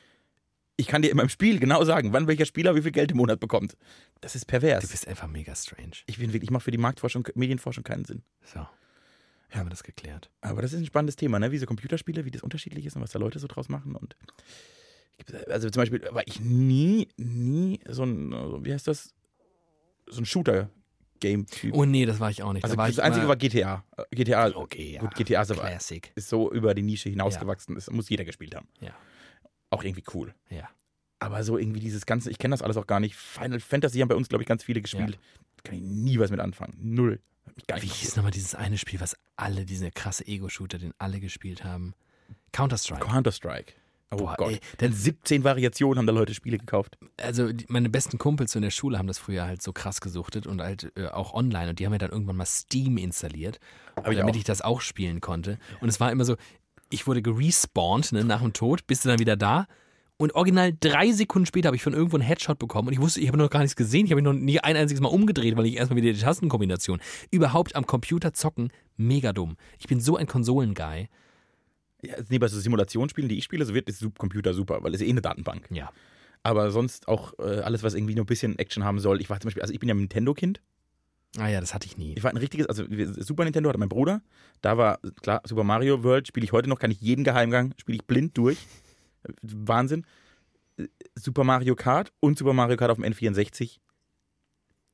Ich kann dir in meinem Spiel genau sagen, wann welcher Spieler wie viel Geld im Monat bekommt. Das ist Du pervers. bist einfach mega strange. Ich bin wirklich, ich mache für die Marktforschung, Medienforschung keinen Sinn. So. Haben wir das geklärt. Aber das ist ein spannendes Thema, ne? Wie so Computerspiele, wie das unterschiedlich ist und was da Leute so draus machen. Und also zum Beispiel war ich nie, nie so ein, wie heißt das? So ein Shooter-Game-Typ. Oh nee, das war ich auch nicht. Also da das Einzige war GTA. GTA, Okay, ja. gut, GTA Classic. ist so über die Nische hinausgewachsen. Das muss jeder gespielt haben. Ja. Auch irgendwie cool. Ja. Aber so irgendwie dieses Ganze, ich kenne das alles auch gar nicht. Final Fantasy haben bei uns, glaube ich, ganz viele gespielt. Kann ich nie was mit anfangen. Null. Wie hieß nochmal dieses eine Spiel, was alle, diese krasse Ego-Shooter, den alle gespielt haben? Counter-Strike. Counter-Strike. Oh Boah, Gott. ey, Denn 17 Variationen haben da Leute Spiele gekauft. Also die, meine besten Kumpels so in der Schule haben das früher halt so krass gesuchtet und halt äh, auch online und die haben ja dann irgendwann mal Steam installiert, damit auch. ich das auch spielen konnte. Und es war immer so, ich wurde gerespawnt ne, nach dem Tod, bist du dann wieder da und original drei Sekunden später habe ich von irgendwo einen Headshot bekommen und ich wusste, ich habe noch gar nichts gesehen, ich habe mich noch nie ein einziges Mal umgedreht, weil ich erstmal wieder die Tastenkombination. Überhaupt am Computer zocken, mega dumm. Ich bin so ein Konsolenguy. Ja, nee, bei so Simulationsspielen, die ich spiele, so wird das Computer super, weil es eh eine Datenbank. Ja. Aber sonst auch äh, alles, was irgendwie nur ein bisschen Action haben soll. Ich war zum Beispiel, also ich bin ja ein Nintendo-Kind. Ah ja, das hatte ich nie. Ich war ein richtiges, also Super Nintendo hatte mein Bruder. Da war, klar, Super Mario World spiele ich heute noch, kann ich jeden Geheimgang, spiele ich blind durch. Wahnsinn. Super Mario Kart und Super Mario Kart auf dem N64.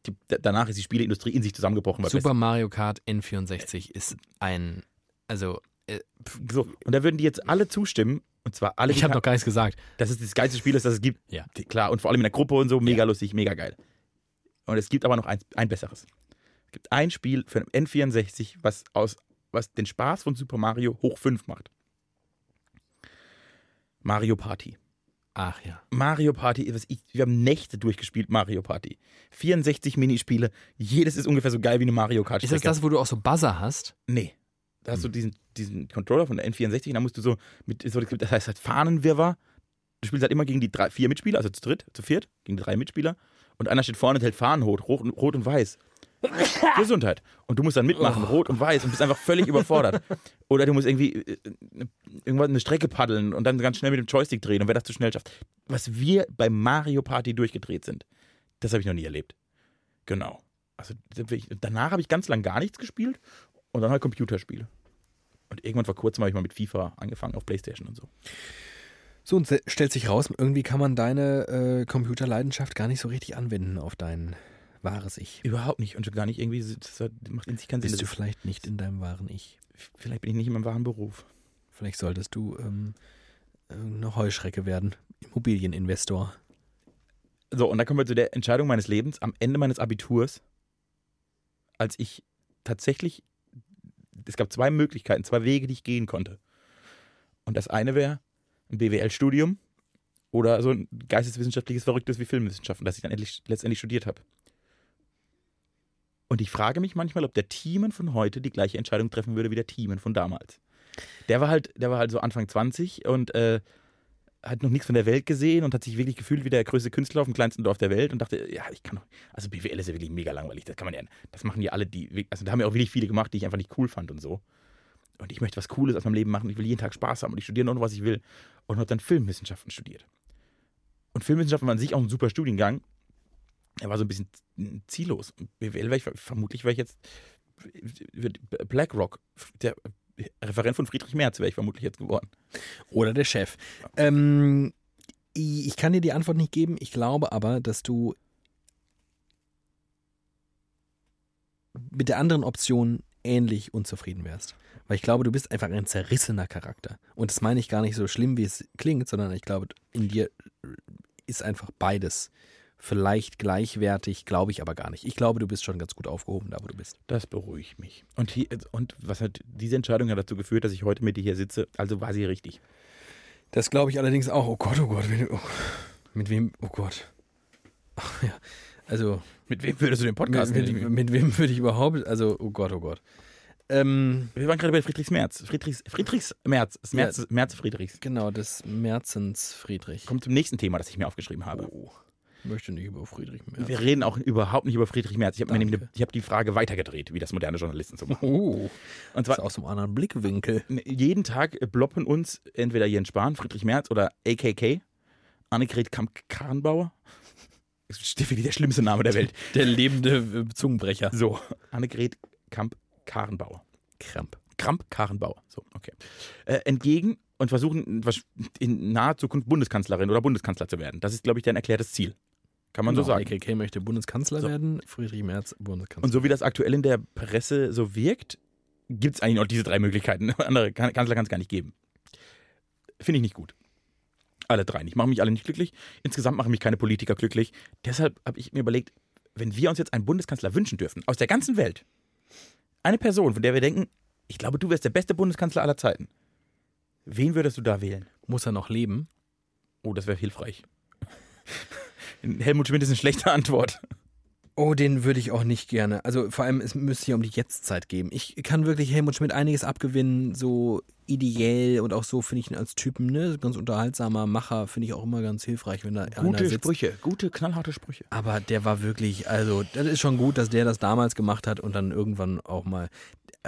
Die, da- danach ist die Spieleindustrie in sich zusammengebrochen. Super Mario Kart N64 ist ein, also äh, So, und da würden die jetzt alle zustimmen. Und zwar alle, ich habe noch gar nichts gesagt. dass es das geilste Spiel ist, das es gibt. Ja. Klar, und vor allem in der Gruppe und so, mega lustig, mega geil. Und es gibt aber noch ein, ein besseres. Es gibt ein Spiel für den N64, was, aus, was den Spaß von Super Mario hoch 5 macht. Mario Party. Ach ja. Mario Party, was ich, wir haben Nächte durchgespielt, Mario Party. 64 Minispiele, jedes ist ungefähr so geil wie eine Mario Kart. Ist das das, wo du auch so Buzzer hast? Nee. Da Hm. hast du diesen, diesen Controller von der N64 und da musst du so mit, so, das heißt halt Fahnenwirrwarr. Du spielst halt immer gegen die drei, vier Mitspieler, also zu dritt, zu viert, gegen die drei Mitspieler. Und einer steht vorne und hält Fahnen hoch, rot, rot und weiß. Gesundheit. Und du musst dann mitmachen, rot und weiß und bist einfach völlig überfordert. Oder du musst irgendwie äh, irgendwann eine Strecke paddeln und dann ganz schnell mit dem Joystick drehen und wer das zu schnell schafft. Was wir bei Mario Party durchgedreht sind, das habe ich noch nie erlebt. Genau. Also danach habe ich ganz lang gar nichts gespielt und dann halt Computerspiele. Und irgendwann vor kurzem habe ich mal mit FIFA angefangen auf Playstation und so. So, und stellt sich raus, irgendwie kann man deine äh, Computerleidenschaft gar nicht so richtig anwenden auf dein wahres Ich. Überhaupt nicht und schon gar nicht irgendwie, das macht in sich keinen Sinn. Bist du vielleicht nicht in deinem wahren Ich? Vielleicht bin ich nicht in meinem wahren Beruf. Vielleicht solltest du ähm, eine Heuschrecke werden. Immobilieninvestor. So, und dann kommen wir zu der Entscheidung meines Lebens am Ende meines Abiturs, als ich tatsächlich, es gab zwei Möglichkeiten, zwei Wege, die ich gehen konnte. Und das eine wäre ein BWL-Studium oder so ein geisteswissenschaftliches Verrücktes wie Filmwissenschaften, das ich dann endlich, letztendlich studiert habe. Und ich frage mich manchmal, ob der Thiemen von heute die gleiche Entscheidung treffen würde wie der Thiemen von damals. Der war halt, der war halt so Anfang 20 und äh, hat noch nichts von der Welt gesehen und hat sich wirklich gefühlt wie der größte Künstler auf dem kleinsten Dorf der Welt und dachte, ja, ich kann doch, also BWL ist ja wirklich mega langweilig, das kann man ja, das machen ja alle, die, also da haben ja auch wirklich viele gemacht, die ich einfach nicht cool fand und so. Und ich möchte was Cooles aus meinem Leben machen, ich will jeden Tag Spaß haben und ich studiere nur noch, was ich will und habe dann Filmwissenschaften studiert. Und Filmwissenschaften war an sich auch ein super Studiengang. Er war so ein bisschen ziellos. BWL wäre ich, vermutlich wäre ich jetzt BlackRock, der Referent von Friedrich Merz wäre ich vermutlich jetzt geworden. Oder der Chef. Ähm, ich kann dir die Antwort nicht geben. Ich glaube aber, dass du mit der anderen Option ähnlich unzufrieden wärst. Weil ich glaube, du bist einfach ein zerrissener Charakter. Und das meine ich gar nicht so schlimm, wie es klingt, sondern ich glaube, in dir ist einfach beides vielleicht gleichwertig, glaube ich aber gar nicht. Ich glaube, du bist schon ganz gut aufgehoben, da wo du bist. Das beruhigt mich. Und, hier, und was hat diese Entscheidung hat dazu geführt, dass ich heute mit dir hier sitze? Also war sie richtig. Das glaube ich allerdings auch. Oh Gott, oh Gott, oh, mit wem, oh Gott. Ach, ja, also Mit wem würdest du den Podcast mit, mit, mit wem würde ich überhaupt, also oh Gott, oh Gott. Ähm, Wir waren gerade bei Friedrichs Merz. Friedrichs, Friedrichs Merz. Das Merz, Merz Friedrichs. genau, des Merzens Friedrich. Kommt zum nächsten Thema, das ich mir aufgeschrieben habe. Oh, möchte nicht über Friedrich mehr. Wir reden auch überhaupt nicht über Friedrich Merz. Ich habe ich habe die Frage weitergedreht, wie das moderne Journalisten so machen. Oh, Und zwar aus einem anderen Blickwinkel. jeden Tag bloppen uns entweder Jens Spahn, Friedrich Merz oder AKK, Annegret Kamp-Karrenbauer. Das ist wirklich der schlimmste Name der Welt. Der lebende äh, Zungenbrecher. So, Annegret Kamp-Karrenbauer. Kramp. Kramp-Karrenbauer. So, okay. Äh, entgegen und versuchen in naher Zukunft Bundeskanzlerin oder Bundeskanzler zu werden. Das ist, glaube ich, dein erklärtes Ziel. Kann man so Genau, sagen. AKK möchte Bundeskanzler So. werden, Friedrich Merz Bundeskanzler. Und so wie das aktuell in der Presse so wirkt, gibt es eigentlich noch diese drei Möglichkeiten. Andere Kan- Kanzler kann es gar nicht geben. Finde ich nicht gut. Alle drei nicht. Machen mich alle nicht glücklich. Insgesamt machen mich keine Politiker glücklich. Deshalb habe ich mir überlegt, wenn wir uns jetzt einen Bundeskanzler wünschen dürfen, aus der ganzen Welt, eine Person, von der wir denken, ich glaube, du wärst der beste Bundeskanzler aller Zeiten. Wen würdest du da wählen? Muss er noch leben? Oh, das wäre hilfreich. Helmut Schmidt ist eine schlechte Antwort. Oh, den würde ich auch nicht gerne. Also vor allem, es müsste hier um die Jetztzeit geben. Ich kann wirklich Helmut Schmidt einiges abgewinnen, so ideell und auch so finde ich ihn als Typen, ne, ganz unterhaltsamer Macher, finde ich auch immer ganz hilfreich, wenn da einer Gute sitzt. Sprüche, gute, knallharte Sprüche. Aber der war wirklich, also das ist schon gut, dass der das damals gemacht hat und dann irgendwann auch mal.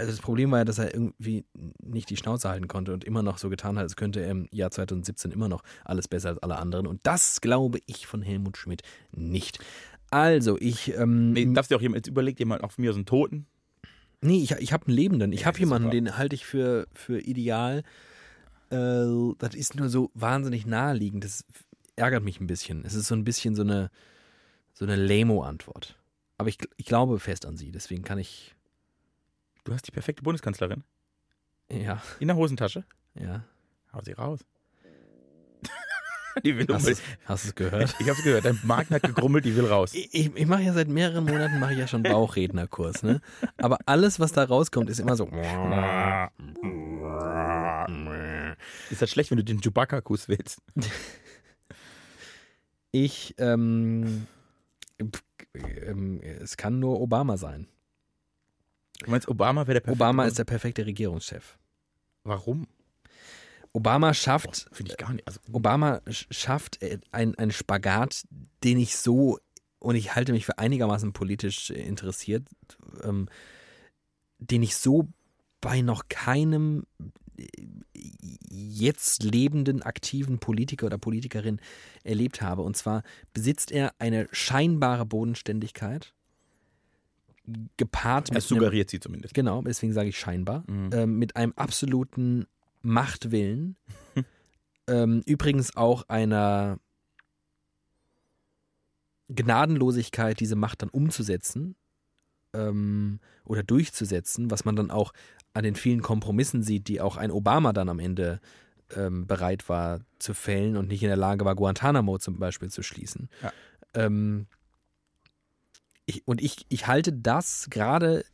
Also das Problem war ja, dass er irgendwie nicht die Schnauze halten konnte und immer noch so getan hat, als könnte er im Jahr 2017 immer noch alles besser als alle anderen. Und das glaube ich von Helmut Schmidt nicht. Also, ich. Ähm, Nee, darfst du auch jemand, jetzt überleg dir mal auch von mir so einen Toten. Nee, ich, ich habe einen Lebenden. Ich Ja, habe jemanden, super. den halte ich für, für ideal. Äh, das ist nur so wahnsinnig naheliegend. Das ärgert mich ein bisschen. Es ist so ein bisschen so eine, so eine Lamo-Antwort. Aber ich, ich glaube fest an sie. Deswegen kann ich. Du hast die perfekte Bundeskanzlerin. Ja, In der Hosentasche. ja. Hau sie raus. die will Hast du unbedingt. hast du's gehört? Ich hab's gehört. Dein Magen hat gegrummelt, die will raus. Ich, ich, ich mache ja seit mehreren Monaten mache ich ja schon Bauchrednerkurs, ne? Aber alles, was da rauskommt, ist immer so. Ist das schlecht, wenn du den Chewbacca-Kuss willst? Ich, ähm, ähm, es kann nur Obama sein. Du meinst, Obama wäre der perfekte Obama ist der perfekte Regierungschef. Warum? Obama schafft, Finde ich gar nicht. Also, Obama sch- schafft äh, ein- einen Spagat, den ich so, und ich halte mich für einigermaßen politisch äh, interessiert, ähm, den ich so bei noch keinem äh, jetzt lebenden aktiven Politiker oder Politikerin erlebt habe. Und zwar besitzt er eine scheinbare Bodenständigkeit, gepaart mit es einem, suggeriert sie zumindest. genau, deswegen sage ich scheinbar, Mhm. ähm, mit einem absoluten Machtwillen ähm, übrigens auch einer Gnadenlosigkeit, diese Macht dann umzusetzen ähm, oder durchzusetzen, was man dann auch an den vielen Kompromissen sieht, die auch ein Obama dann am Ende ähm, bereit war zu fällen und nicht in der Lage war, Guantanamo zum Beispiel zu schließen. Ja. Ähm, ich, und ich, ich halte das gerade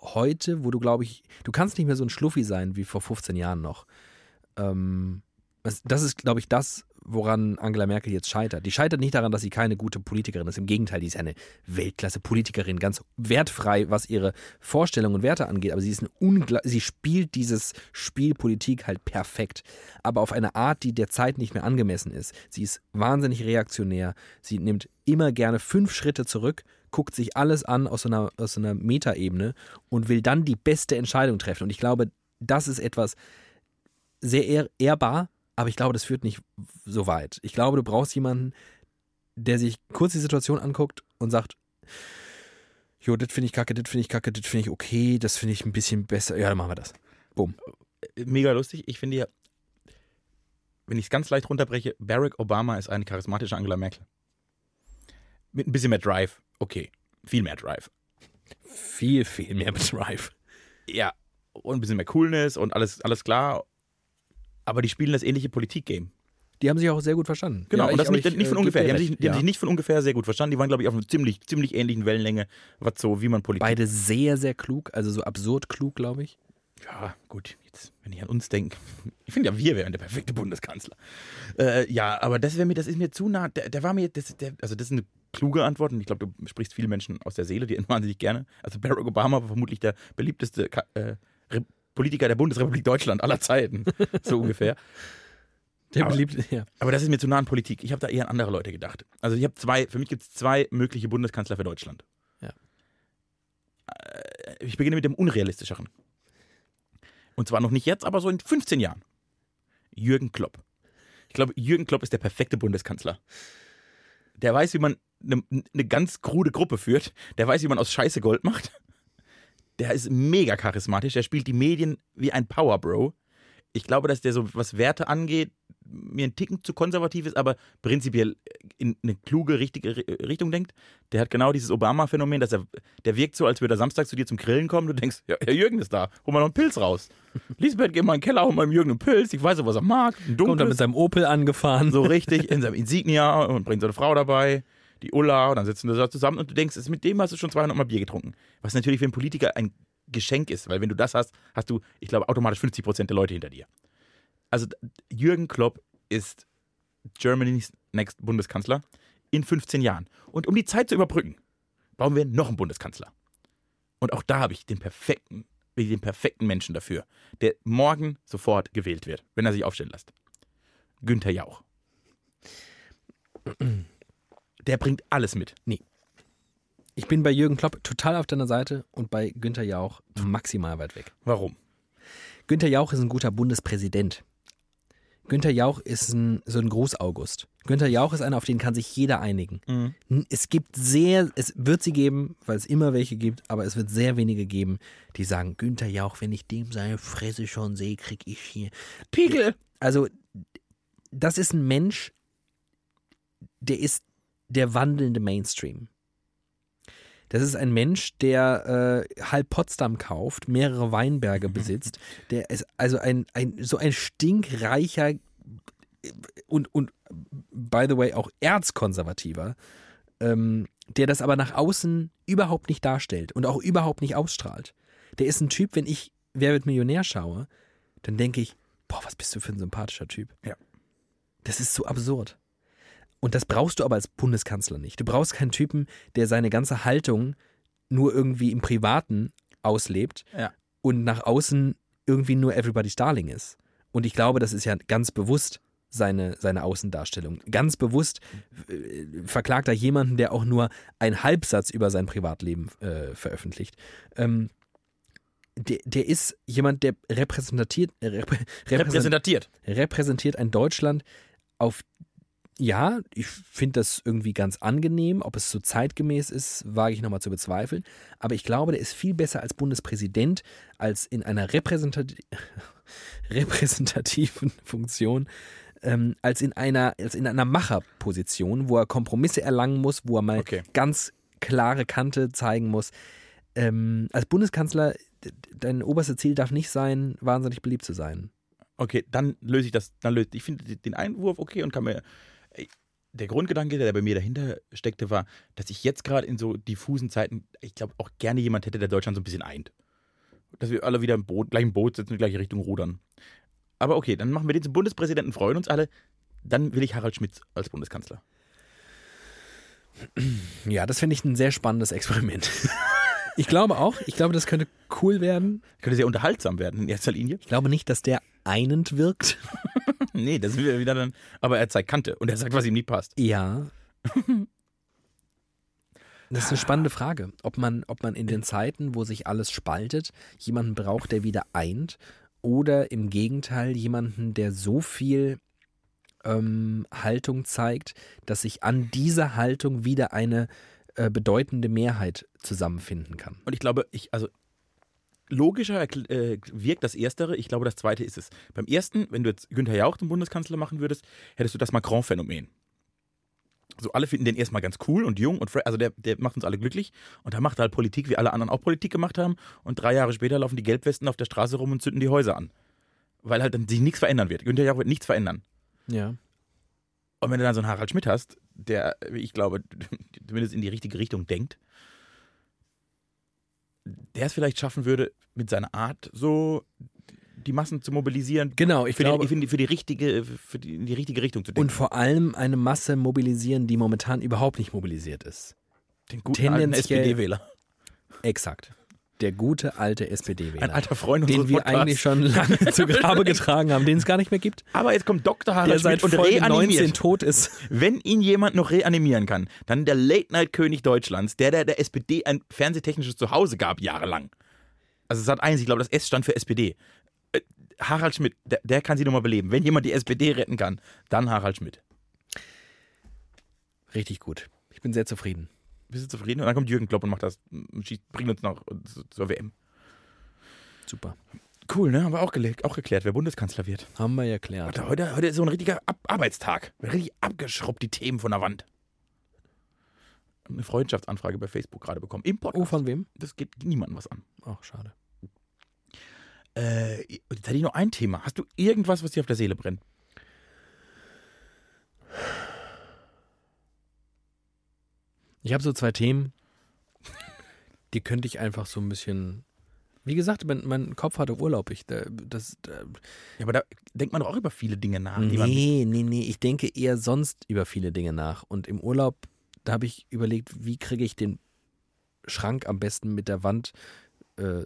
heute, wo du, glaube ich, du kannst nicht mehr so ein Schluffi sein wie vor 15 Jahren noch. Ähm, das, das ist, glaube ich, das, woran Angela Merkel jetzt scheitert. Die scheitert nicht daran, dass sie keine gute Politikerin ist. Im Gegenteil, die ist eine Weltklasse-Politikerin, ganz wertfrei, was ihre Vorstellungen und Werte angeht. Aber sie ist eine sie spielt dieses Spiel Politik halt perfekt, aber auf eine Art, die der Zeit nicht mehr angemessen ist. Sie ist wahnsinnig reaktionär. Sie nimmt immer gerne fünf Schritte zurück, guckt sich alles an aus so einer, so einer Metaebene und will dann die beste Entscheidung treffen. Und ich glaube, das ist etwas sehr ehr ehrbar, aber ich glaube, das führt nicht so weit. Ich glaube, du brauchst jemanden, der sich kurz die Situation anguckt und sagt, jo, das finde ich kacke, das finde ich kacke, das finde ich okay, das finde ich ein bisschen besser. Ja, dann machen wir das. Boom. Mega lustig. Ich finde ja, wenn ich es ganz leicht runterbreche, Barack Obama ist eine charismatische Angela Merkel. Mit ein bisschen mehr Drive. Okay, viel mehr Drive. Viel, viel mehr Drive. Ja, und ein bisschen mehr Coolness und alles, alles klar. Aber die spielen das ähnliche Politik-Game. Die haben sich auch sehr gut verstanden. Genau, ja, und das ich, nicht, ich, nicht von äh, ungefähr. Die haben, sich, die haben ja. sich nicht von ungefähr sehr gut verstanden. Die waren, glaube ich, auf einer ziemlich, ziemlich ähnlichen Wellenlänge, was so, wie man Politik. Beide sehr, sehr klug, also so absurd klug, glaube ich. Ja, gut, jetzt, wenn ich an uns denke. Ich finde ja, wir wären der perfekte Bundeskanzler. Äh, ja, aber das wäre mir, das ist mir zu nah. Der, der war mir, das, der, also das ist eine kluge Antwort und ich glaube, du sprichst viele Menschen aus der Seele, die wahnsinnig gerne. Also Barack Obama war vermutlich der beliebteste Ka- äh, Politiker der Bundesrepublik Deutschland aller Zeiten. So ungefähr. Der Aber- beliebte, ja. Aber das ist mir zu nah an Politik. Ich habe da eher an andere Leute gedacht. Also ich habe zwei, für mich gibt es zwei mögliche Bundeskanzler für Deutschland. Ja. Äh, Ich beginne mit dem unrealistischeren. Und zwar noch nicht jetzt, aber so in 15 Jahren. Jürgen Klopp. Ich glaube, Jürgen Klopp ist der perfekte Bundeskanzler. Der weiß, wie man eine, eine ganz krude Gruppe führt. Der weiß, wie man aus Scheiße Gold macht. Der ist mega charismatisch. Der spielt die Medien wie ein Power Bro. Ich glaube, dass der so, was Werte angeht, mir ein Ticken zu konservativ ist, aber prinzipiell in eine kluge, richtige Ri- Richtung denkt. Der hat genau dieses Obama-Phänomen, dass er, der wirkt so, als würde er Samstag zu dir zum Grillen kommen. Du denkst, ja, Herr Jürgen ist da, hol mal noch einen Pilz raus. Lisbeth, geh mal in den Keller, hol mal Jürgen einen Pilz. Ich weiß, was er mag. Kommt er dunkles. mit seinem Opel angefahren. So richtig in seinem Insignia und bringt seine Frau dabei, die Ulla, und dann sitzen sie da zusammen und du denkst, mit dem hast du schon 200 Mal Bier getrunken. Was natürlich für einen Politiker ein Geschenk ist, weil wenn du das hast, hast du, ich glaube, automatisch 50 Prozent der Leute hinter dir. Also Jürgen Klopp ist Germany's Next Bundeskanzler in 15 Jahren. Und um die Zeit zu überbrücken, brauchen wir noch einen Bundeskanzler. Und auch da habe ich den perfekten, den perfekten Menschen dafür, der morgen sofort gewählt wird, wenn er sich aufstellen lässt. Günther Jauch. Der bringt alles mit. Ich bin bei Jürgen Klopp total auf deiner Seite und bei Günther Jauch maximal weit weg. Warum? Günther Jauch ist ein guter Bundespräsident. Günther Jauch ist ein, so ein Groß-August. Günther Jauch ist einer, auf den kann sich jeder einigen. Mhm. Es gibt sehr, es wird sie geben, weil es immer welche gibt, aber es wird sehr wenige geben, die sagen, Günther Jauch, wenn ich dem seine Fresse schon sehe, krieg ich hier. Pegel. Also, das ist ein Mensch, der ist der wandelnde Mainstream. Das ist ein Mensch, der äh, halb Potsdam kauft, mehrere Weinberge besitzt, der ist also ein, ein so ein stinkreicher und, und by the way auch erzkonservativer, ähm, der das aber nach außen überhaupt nicht darstellt und auch überhaupt nicht ausstrahlt. Der ist ein Typ, wenn ich Wer wird Millionär schaue, dann denke ich, boah, was bist du für ein sympathischer Typ. Ja. Das ist so absurd. Und das brauchst du aber als Bundeskanzler nicht. Du brauchst keinen Typen, der seine ganze Haltung nur irgendwie im Privaten auslebt Ja. und nach außen irgendwie nur Everybody's Darling ist. Und ich glaube, das ist ja ganz bewusst seine, seine Außendarstellung. Ganz bewusst äh, verklagt er jemanden, der auch nur einen Halbsatz über sein Privatleben äh, veröffentlicht. Ähm, der, der ist jemand, der repräsentiert, äh, reprä, repräsent, Repräsentiert. repräsentiert ein Deutschland auf ja, ich finde das irgendwie ganz angenehm. Ob es so zeitgemäß ist, wage ich nochmal zu bezweifeln. Aber ich glaube, der ist viel besser als Bundespräsident, als in einer repräsentat repräsentativen Funktion ähm, als, in einer, als in einer Macherposition, wo er Kompromisse erlangen muss, wo er mal Okay. ganz klare Kante zeigen muss. Ähm, als Bundeskanzler, dein oberstes Ziel darf nicht sein, wahnsinnig beliebt zu sein. Okay, dann löse ich das. Dann löse, ich finde den Einwurf okay und kann mir. Der Grundgedanke, der bei mir dahinter steckte, war, dass ich jetzt gerade in so diffusen Zeiten, ich glaube, auch gerne jemand hätte, der Deutschland so ein bisschen eint. Dass wir alle wieder im Boot, gleich im Boot sitzen und in die gleiche Richtung rudern. Aber okay, dann machen wir den zum Bundespräsidenten, freuen uns alle. Dann will ich Harald Schmidt als Bundeskanzler. Ja, das finde ich ein sehr spannendes Experiment. ich glaube auch, ich glaube, das könnte cool werden. Könnte sehr unterhaltsam werden in erster Linie. Ich glaube nicht, dass der einend wirkt. Nee, das sind wir wieder dann. Aber er zeigt Kante und er sagt, was ihm nicht passt. Ja. Das ist eine spannende Frage, ob man, ob man in den Zeiten, wo sich alles spaltet, jemanden braucht, der wieder eint oder im Gegenteil jemanden, der so viel ähm, Haltung zeigt, dass sich an dieser Haltung wieder eine äh, bedeutende Mehrheit zusammenfinden kann. Und ich glaube, ich, also logischer äh, wirkt das Erstere, ich glaube, das Zweite ist es. Beim ersten, wenn du jetzt Günther Jauch zum Bundeskanzler machen würdest, hättest du das Macron-Phänomen. So, alle finden den erstmal ganz cool und jung und fre- also der, der macht uns alle glücklich und da macht er halt Politik, wie alle anderen auch Politik gemacht haben und drei Jahre später laufen die Gelbwesten auf der Straße rum und zünden die Häuser an. Weil halt dann sich nichts verändern wird. Günther Jauch wird nichts verändern. Ja. Und wenn du dann so einen Harald Schmidt hast, der, wie ich glaube, zumindest in die richtige Richtung denkt, der es vielleicht schaffen würde, mit seiner Art so die Massen zu mobilisieren, Genau, ich für, glaube. die, für, die, für die richtige, für die, in die richtige Richtung zu denken. und vor allem eine Masse mobilisieren, die momentan überhaupt nicht mobilisiert ist. den guten alten SPD-Wähler. Exakt. Der gute alte Ein SPD-Wähler. alter Freund Den wir Podcasts. eigentlich schon lange zu Grabe getragen haben, den es gar nicht mehr gibt. Aber jetzt kommt Dr. Der Harald seit Schmidt und Folge 19 reanimiert. tot ist. Wenn ihn jemand noch reanimieren kann, dann der Late-Night-König Deutschlands, der, der der SPD ein fernsehtechnisches Zuhause gab, jahrelang. Also Sat 1, ich glaube, das S stand für SPD. Äh, Harald Schmidt, der, der kann sie nochmal beleben. Wenn jemand die SPD retten kann, dann Harald Schmidt. Richtig gut. Ich bin sehr zufrieden. Bist du zufrieden? Und dann kommt Jürgen Klopp und macht das, schießt, bringt uns noch zu- zur WM. Super. Cool, ne? Haben wir auch, auch geklärt, wer Bundeskanzler wird. Haben wir ja erklärt. Heute, heute, heute ist so ein richtiger Ab Arbeitstag. Richtig abgeschrubbt, die Themen von der Wand. Eine Freundschaftsanfrage bei Facebook gerade bekommen. Im Podcast. Oh, von wem? Das geht niemandem was an. Ach, schade. Äh, jetzt hätte ich noch ein Thema. Hast du irgendwas, was dir auf der Seele brennt? Ich habe so zwei Themen, die könnte ich einfach so ein bisschen. Wie gesagt, mein, mein Kopf hatte Urlaub. Ich, da- das, da, Ja, aber da denkt man doch auch über viele Dinge nach. nee, nee, nee. Ich denke eher sonst über viele Dinge nach. Und im Urlaub, da habe ich überlegt, wie kriege ich den Schrank am besten mit der Wand äh,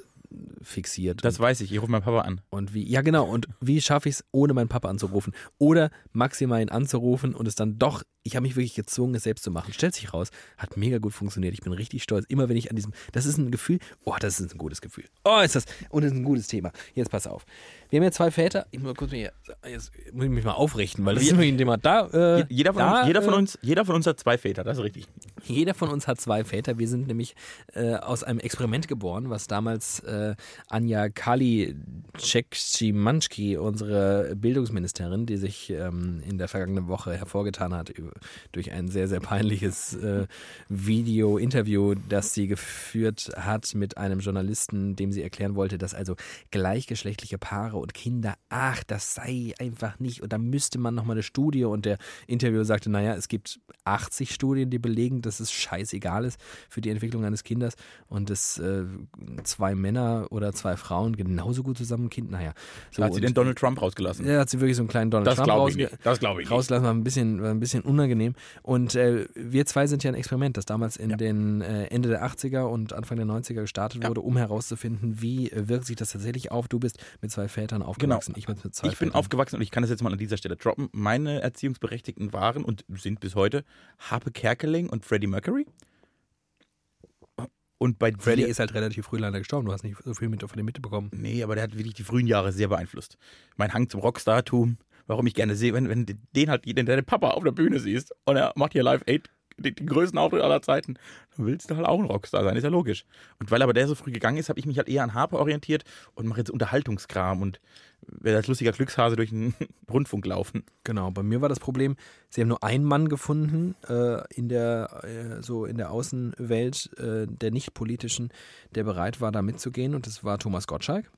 fixiert. Das weiß ich. Ich rufe meinen Papa an. Und wie, ja genau, und wie schaffe ich es, ohne meinen Papa anzurufen? Oder maximal ihn anzurufen und es dann doch, ich habe mich wirklich gezwungen, es selbst zu machen. Stellt sich raus, hat mega gut funktioniert. Ich bin richtig stolz. Immer wenn ich an diesem, das ist ein Gefühl, oh, das ist ein gutes Gefühl. Oh, ist das, und das ist ein gutes Thema. Jetzt pass auf. Wir haben ja zwei Väter. Ich muss kurz mir, jetzt muss ich mich mal aufrichten, weil das ist ein Thema. Da, äh, Jeder von, da, uns, jeder, von äh, uns, jeder von uns hat zwei Väter, das ist richtig. jeder von uns hat zwei Väter. Wir sind nämlich äh, aus einem Experiment geboren, was damals äh, Anja Kali Czekschimanski, unsere Bildungsministerin, die sich ähm, in der vergangenen Woche hervorgetan hat über, durch ein sehr, sehr peinliches äh, Video-Interview, das sie geführt hat mit einem Journalisten, dem sie erklären wollte, dass also gleichgeschlechtliche Paare und Kinder, ach, das sei einfach nicht und da müsste man nochmal eine Studie und der Interviewer sagte, naja, es gibt 80 Studien, die belegen, dass es scheißegal ist für die Entwicklung eines Kindes und dass äh, zwei Männer oder zwei Frauen genauso gut zusammen ein Kind, naja. So, Da hat sie den Donald Trump rausgelassen. ja, hat sie wirklich so einen kleinen Donald das Trump glaube ich nicht. Das glaube ich nicht. rauslassen, war ein bisschen, war ein bisschen unangenehm. Und äh, wir zwei sind ja ein Experiment, das damals in Ja. den äh, Ende der 80er und Anfang der 90er gestartet Ja. wurde, um herauszufinden, wie äh, wirkt sich das tatsächlich auf. Du bist mit zwei Vätern aufgewachsen, ich bin mit zwei Ich bin Vätern. aufgewachsen und ich kann das jetzt mal an dieser Stelle droppen. Meine Erziehungsberechtigten waren und sind bis heute Harpe Kerkeling und Freddie Mercury. Und bei Freddy dir, ist halt relativ früh leider gestorben, du hast nicht so viel mit, von dem mitbekommen. Nee, aber der hat wirklich die frühen Jahre sehr beeinflusst. Mein Hang zum Rockstar-Tum, warum ich gerne sehe, wenn, wenn den halt, den deinen Papa auf der Bühne siehst und er macht hier Live Aid die, die größten Auftritte aller Zeiten. Dann willst du halt auch ein Rockstar sein, ist ja logisch. Und weil aber der so früh gegangen ist, habe ich mich halt eher an Harpe orientiert und mache jetzt Unterhaltungskram und werde als lustiger Glückshase durch den Rundfunk laufen. Genau, bei mir war das Problem, sie haben nur einen Mann gefunden äh, in der äh, so in der Außenwelt äh, der nicht politischen, der bereit war, da mitzugehen und das war Thomas Gottschalk.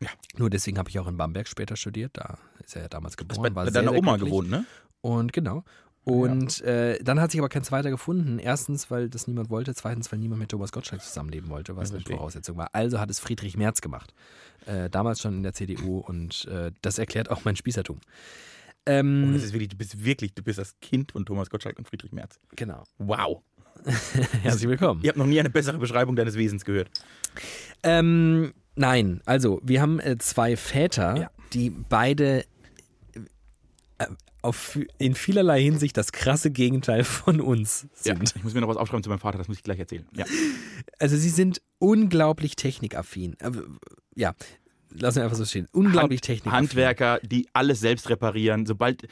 Ja. Nur deswegen habe ich auch in Bamberg später studiert, da ist er ja damals geboren. bei, war bei deiner sehr Oma glücklich. gewohnt, ne? Und genau. Und äh, dann hat sich aber kein zweiter gefunden. Erstens, weil das niemand wollte. Zweitens, weil niemand mit Thomas Gottschalk zusammenleben wollte, was Ja, eine. Voraussetzung war. Also hat es Friedrich Merz gemacht. Äh, damals schon in der CDU und äh, das erklärt auch mein Spießertum. Oh, Ähm, das ist wirklich, du bist wirklich, du bist das Kind von Thomas Gottschalk und Friedrich Merz. genau. Wow. Herzlich willkommen. Ihr habt noch nie eine bessere Beschreibung deines Wesens gehört. Ähm, nein, also wir haben äh, zwei Väter, Ja. die beide äh, auf, in vielerlei Hinsicht das krasse Gegenteil von uns Ja, sind. ich muss mir noch was aufschreiben zu meinem Vater, das muss ich gleich erzählen. Ja. Also sie sind unglaublich technikaffin. Äh, Ja, lassen wir einfach so stehen. Unglaublich technikaffin. Handwerker, die alles selbst reparieren. Sobald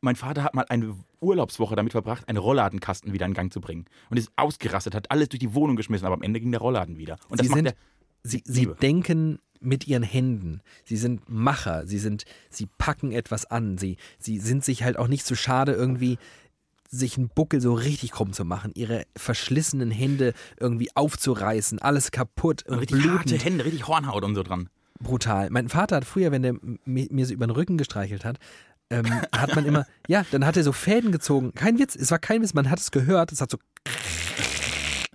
mein- Vater hat mal eine Urlaubswoche damit verbracht, einen Rollladenkasten wieder in Gang zu bringen. Und ist ausgerastet, hat alles durch die Wohnung geschmissen, aber am Ende ging der Rollladen wieder. Und das Sie macht sind- er. Sie, sie Liebe. denken mit ihren Händen. Sie sind Macher. Sie sind, sie packen etwas an. Sie, sie sind sich halt auch nicht so schade, irgendwie sich einen Buckel so richtig krumm zu machen, ihre verschlissenen Hände irgendwie aufzureißen, alles kaputt und Richtig harte blutend. Hände, richtig Hornhaut und so dran. brutal. Mein Vater hat früher, wenn der mi- mir so über den Rücken gestreichelt hat, ähm, hat man immer, ja, dann hat er so Fäden gezogen. Kein Witz, es war kein Witz, man hat es gehört, es hat so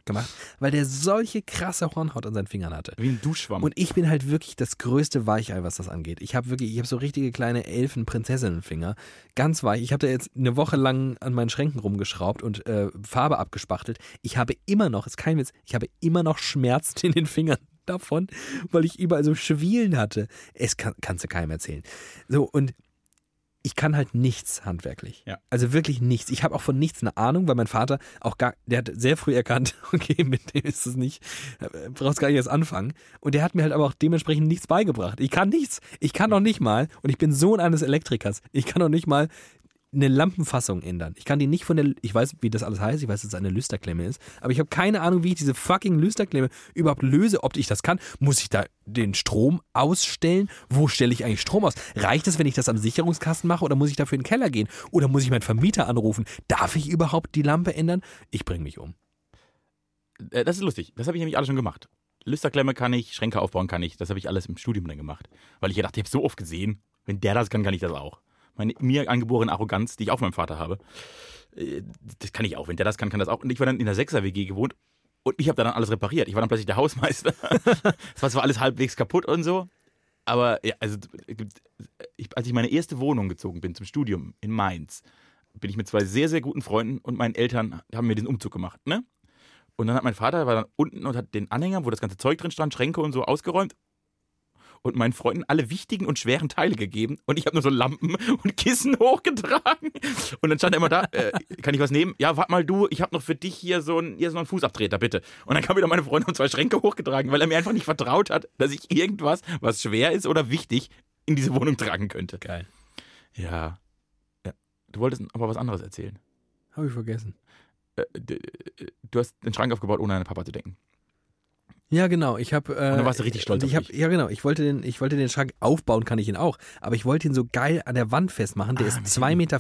gemacht, weil der solche krasse Hornhaut an seinen Fingern hatte. Wie ein Duschschwamm. Und ich bin halt wirklich das größte Weichei, was das angeht. Ich habe wirklich, ich habe so richtige kleine Elfen-Prinzessinnen-Finger. Ganz weich. Ich habe da jetzt eine Woche lang an meinen Schränken rumgeschraubt und äh, Farbe abgespachtelt. Ich habe immer noch, ist kein Witz, ich habe immer noch Schmerzen in den Fingern davon, weil ich überall so Schwielen hatte. Es kann, kannst du keinem erzählen. So, und ich kann halt nichts handwerklich. Ja. Also wirklich nichts. Ich habe auch von nichts eine Ahnung, weil mein Vater auch gar, der hat sehr früh erkannt, okay, mit dem ist es nicht, äh, brauchst gar nicht erst anfangen. Und der hat mir halt aber auch dementsprechend nichts beigebracht. Ich kann nichts. Ich kann noch nicht mal, und ich bin Sohn eines Elektrikers, ich kann noch nicht mal eine Lampenfassung ändern. Ich kann die nicht von der, ich weiß, wie das alles heißt, ich weiß, dass es eine Lüsterklemme ist, aber ich habe keine Ahnung, wie ich diese fucking Lüsterklemme überhaupt löse, ob ich das kann. Muss ich da den Strom ausstellen? Wo stelle ich eigentlich Strom aus? Reicht es, wenn ich das am Sicherungskasten mache oder muss ich dafür in den Keller gehen? Oder muss ich meinen Vermieter anrufen? Darf ich überhaupt die Lampe ändern? Ich bringe mich um. Äh, Das ist lustig. Das habe ich nämlich alles schon gemacht. Lüsterklemme kann ich, Schränke aufbauen kann ich. Das habe ich alles im Studium dann gemacht. Weil ich ja dachte, ich habe so oft gesehen, wenn der das kann, kann ich das auch. Meine mir angeborene Arroganz, die ich auch meinem Vater habe, äh, das kann ich auch. Wenn der das kann, kann das auch. Und ich war dann in der 6er-WG gewohnt und ich habe da dann alles repariert. Ich war dann plötzlich der Hausmeister. Es war zwar alles halbwegs kaputt und so, aber ja, also ich, als ich meine erste Wohnung gezogen bin zum Studium in Mainz, bin ich mit zwei sehr, sehr guten Freunden und meinen Eltern haben mir diesen Umzug gemacht, ne? Und dann hat mein Vater war dann unten und hat den Anhänger, wo das ganze Zeug drin stand, Schränke und so ausgeräumt und meinen Freunden alle wichtigen und schweren Teile gegeben und ich habe nur so Lampen und Kissen hochgetragen und dann stand er immer da, äh, kann ich was nehmen? Ja, warte mal du, ich habe noch für dich hier so einen, hier so einen Fußabtreter, bitte. Und dann kam wieder meine Freunde und zwei Schränke hochgetragen, weil er mir einfach nicht vertraut hat, dass ich irgendwas, was schwer ist oder wichtig, in diese Wohnung tragen könnte. Geil. Ja. ja. Du wolltest aber was anderes erzählen. Habe ich vergessen. Äh, äh, du hast den Schrank aufgebaut, ohne an deinen Papa zu denken. Ja, genau. Ich habe. Äh, Und dann warst du richtig stolz ich hab, Ja, genau. Ich wollte, den, ich wollte den Schrank aufbauen, kann ich ihn auch. Aber ich wollte ihn so geil an der Wand festmachen. Der Ah, ist mit 2,40 dem- Meter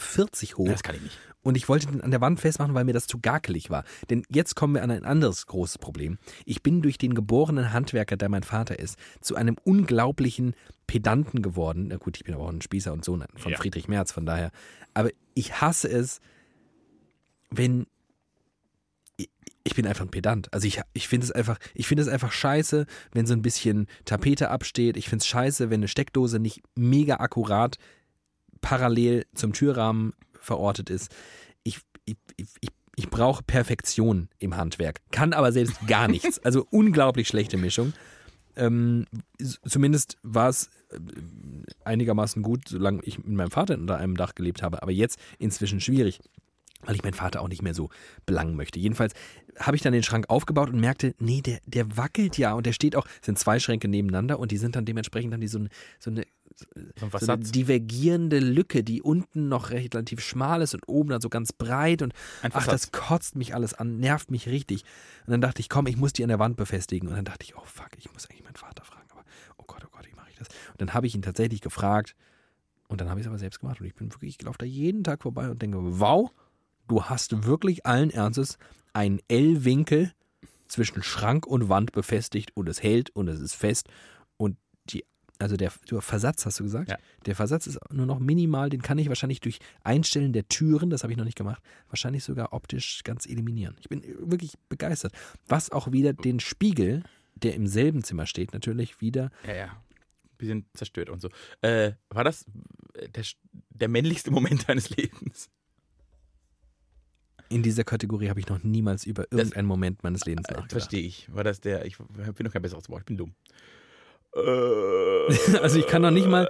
hoch. Das kann ich nicht. Und ich wollte den an der Wand festmachen, weil mir das zu gakelig war. Denn jetzt kommen wir an ein anderes großes Problem. Ich bin durch den geborenen Handwerker, der mein Vater ist, zu einem unglaublichen Pedanten geworden. Na gut, ich bin aber auch ein Spießer und Sohn von Ja. Friedrich Merz, von daher. Aber ich hasse es, wenn ich- bin einfach ein Pedant. Also ich, ich finde es einfach, ich finde es einfach scheiße, wenn so ein bisschen Tapete absteht. Ich finde es scheiße, wenn eine Steckdose nicht mega akkurat parallel zum Türrahmen verortet ist. Ich, ich, ich, ich, brauche Perfektion im Handwerk, kann aber selbst gar nichts. Also unglaublich schlechte Mischung. Ähm, zumindest war es äh, einigermaßen gut, solange ich mit meinem Vater unter einem Dach gelebt habe, aber jetzt inzwischen schwierig. Weil ich meinen Vater auch nicht mehr so belangen möchte. Jedenfalls habe ich dann den Schrank aufgebaut und merkte, nee, der, der wackelt ja und der steht auch, es sind zwei Schränke nebeneinander und die sind dann dementsprechend dann die so, eine, so eine So ein so eine divergierende Lücke, die unten noch relativ schmal ist und oben dann so ganz breit und ach, das kotzt mich alles an, nervt mich richtig. Und dann dachte ich, komm, ich muss die an der Wand befestigen. Und dann dachte ich, oh fuck, ich muss eigentlich meinen Vater fragen. Aber oh Gott, oh Gott, wie mache ich das? Und dann habe ich ihn tatsächlich gefragt und dann habe ich es aber selbst gemacht. Und ich bin wirklich, ich laufe da jeden Tag vorbei und denke, wow, du hast wirklich allen Ernstes einen L-Winkel zwischen Schrank und Wand befestigt und es hält und es ist fest. Und die, also der, der Versatz, hast du gesagt? Ja. Der Versatz ist nur noch minimal, den kann ich wahrscheinlich durch Einstellen der Türen, das habe ich noch nicht gemacht, wahrscheinlich sogar optisch ganz eliminieren. Ich bin wirklich begeistert. Was auch wieder den Spiegel, der im selben Zimmer steht, natürlich wieder. Ja, ja. Bisschen zerstört und so. Äh, war das äh, der, der männlichste Moment deines Lebens? In dieser Kategorie habe ich noch niemals über irgendeinen Moment meines Lebens Äh, nachgedacht. Verstehe ich. War das der, ich bin noch kein besseres Wort, ich bin dumm. Äh, Also ich kann noch nicht mal.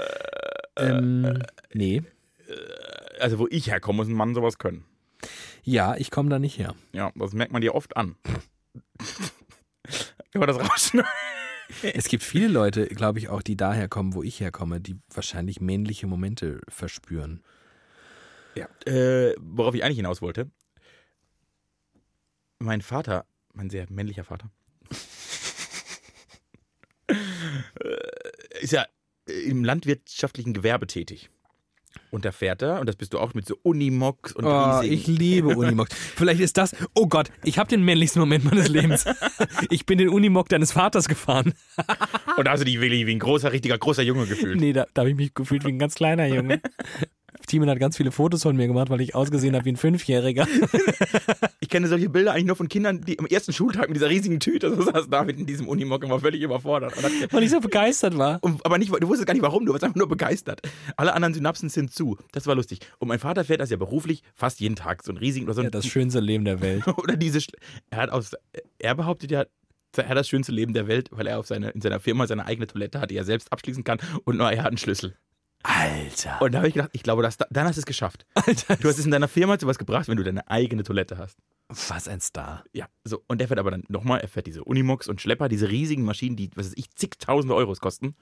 Ähm, nee. also wo ich herkomme, muss ein Mann sowas können. Ja, ich komme da nicht her. Ja, das merkt man dir oft an. Kann man das rausschneiden? Es gibt viele Leute, glaube ich, auch, die daher kommen, wo ich herkomme, die wahrscheinlich männliche Momente verspüren. Ja. Äh, worauf ich eigentlich hinaus wollte. Mein Vater, mein sehr männlicher Vater, äh, ist ja im landwirtschaftlichen Gewerbe tätig. Und da fährt er, und das bist du auch mit so Unimox und Oh, riesigen- ich liebe Unimox. Vielleicht ist das. Oh Gott, ich habe den männlichsten Moment meines Lebens. Ich bin den Unimog deines Vaters gefahren. Und da hast du dich wirklich wie ein großer, richtiger, großer Junge gefühlt. Nee, da, da habe ich mich gefühlt wie ein ganz kleiner Junge. Timon hat ganz viele Fotos von mir gemacht, weil ich ausgesehen habe wie ein Fünfjähriger. Ich kenne solche Bilder eigentlich nur von Kindern, die am ersten Schultag mit dieser riesigen Tüte, so saß David in diesem Unimog und war völlig überfordert. Weil ich so begeistert war. und, aber nicht, du wusstest gar nicht warum, du warst einfach nur begeistert. Alle anderen Synapsen sind zu. Das war lustig. Und mein Vater fährt das ja beruflich fast jeden Tag, so einen riesigen oder so Ja, einen, das schönste Leben der Welt. oder diese er hat aus er behauptet ja er hat das schönste Leben der Welt, weil er auf seine, in seiner Firma seine eigene Toilette hat, die er selbst abschließen kann und nur er hat einen Schlüssel. Alter. Und da habe ich gedacht, ich glaube, das, dann hast du es geschafft. Alter. Du hast es in deiner Firma zu was gebracht, wenn du deine eigene Toilette hast. Was ein Star. Ja, so. Und der fährt aber dann nochmal, er fährt diese Unimox und Schlepper, diese riesigen Maschinen, die, was weiß ich, zigtausende Euros kosten.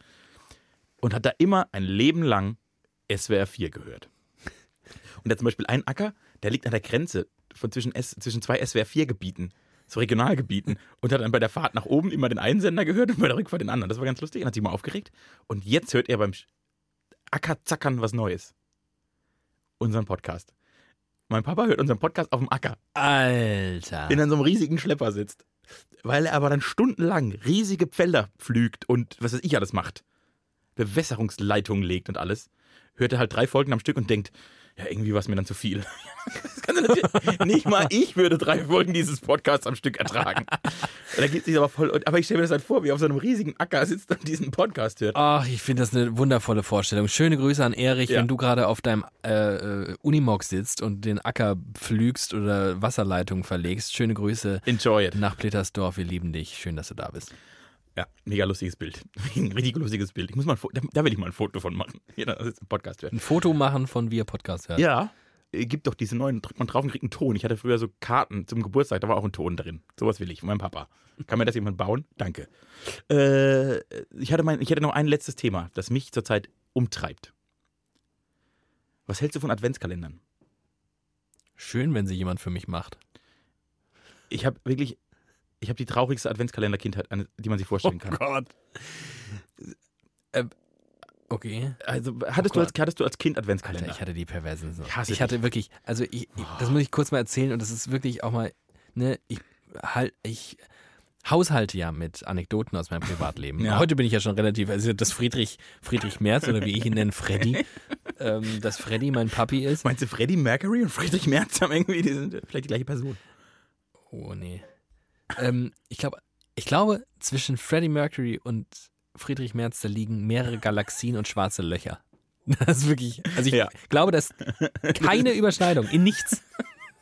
Und hat da immer ein Leben lang SWR 4 gehört. Und der hat zum Beispiel einen Acker, der liegt an der Grenze von zwischen, S, zwischen zwei SWR 4 Gebieten, so Regionalgebieten. Und hat dann bei der Fahrt nach oben immer den einen Sender gehört und bei der Rückfahrt den anderen. Das war ganz lustig und hat sich mal aufgeregt. Und jetzt hört er beim Ackerzackern was Neues. Unseren Podcast. Mein Papa hört unseren Podcast auf dem Acker Alter. in so einem riesigen Schlepper sitzt. Weil er aber dann stundenlang riesige Felder pflügt und was weiß ich alles macht. Bewässerungsleitungen legt und alles. Hört er halt drei Folgen am Stück und denkt, ja, irgendwie war es mir dann zu viel. Nicht mal ich würde drei Folgen dieses Podcasts am Stück ertragen. Da geht sich aber voll. Aber ich stelle mir das halt vor, wie er auf so einem riesigen Acker sitzt und diesen Podcast hört. Ach, ich finde das eine wundervolle Vorstellung. Schöne Grüße an Erich, Ja. wenn du gerade auf deinem äh, äh, Unimog sitzt und den Acker pflügst oder Wasserleitungen verlegst. Schöne Grüße Enjoy it. nach Plittersdorf. Wir lieben dich. Schön, dass du da bist. Ja, mega lustiges Bild. Ein richtig lustiges Bild. Ich muss mal da, da will ich mal ein Foto von machen. Jeder, das ist ein Podcast hört. Ein Foto machen von wir Podcast hören. Ja. äh, Gibt doch diese neuen, drückt man drauf und kriegt einen Ton. Ich hatte früher so Karten zum Geburtstag, da war auch ein Ton drin. Sowas will ich, von meinem Papa. Kann mir das jemand bauen? Danke. Äh, ich, hatte mein, ich hätte noch ein letztes Thema, das mich zurzeit umtreibt. Was hältst du von Adventskalendern? Schön, wenn sie jemand für mich macht. Ich habe wirklich, ich habe die traurigste Adventskalenderkindheit, die man sich vorstellen kann. Gott. Äh, okay. Also hattest, Oh du als, hattest du als Kind Alter, Adventskalender? ich hatte die perversen. So. Ich Ich hatte wirklich, also ich, ich, das muss ich kurz mal erzählen und das ist wirklich auch mal, ne, ich halt, ich haushalte ja mit Anekdoten aus meinem Privatleben. Ja. Heute bin ich ja schon relativ, also das Friedrich, Friedrich Merz oder wie ich ihn nenne, Freddy, ähm, dass Freddy mein Papi ist. Meinst du Freddie Mercury und Friedrich Merz haben irgendwie, die sind vielleicht die gleiche Person? Oh nee. Ähm, ich glaube, ich glaube, zwischen Freddie Mercury und Friedrich Merz, da liegen mehrere Galaxien und schwarze Löcher. Das ist wirklich, also ich Ja. glaube, dass keine Überschneidung, in nichts.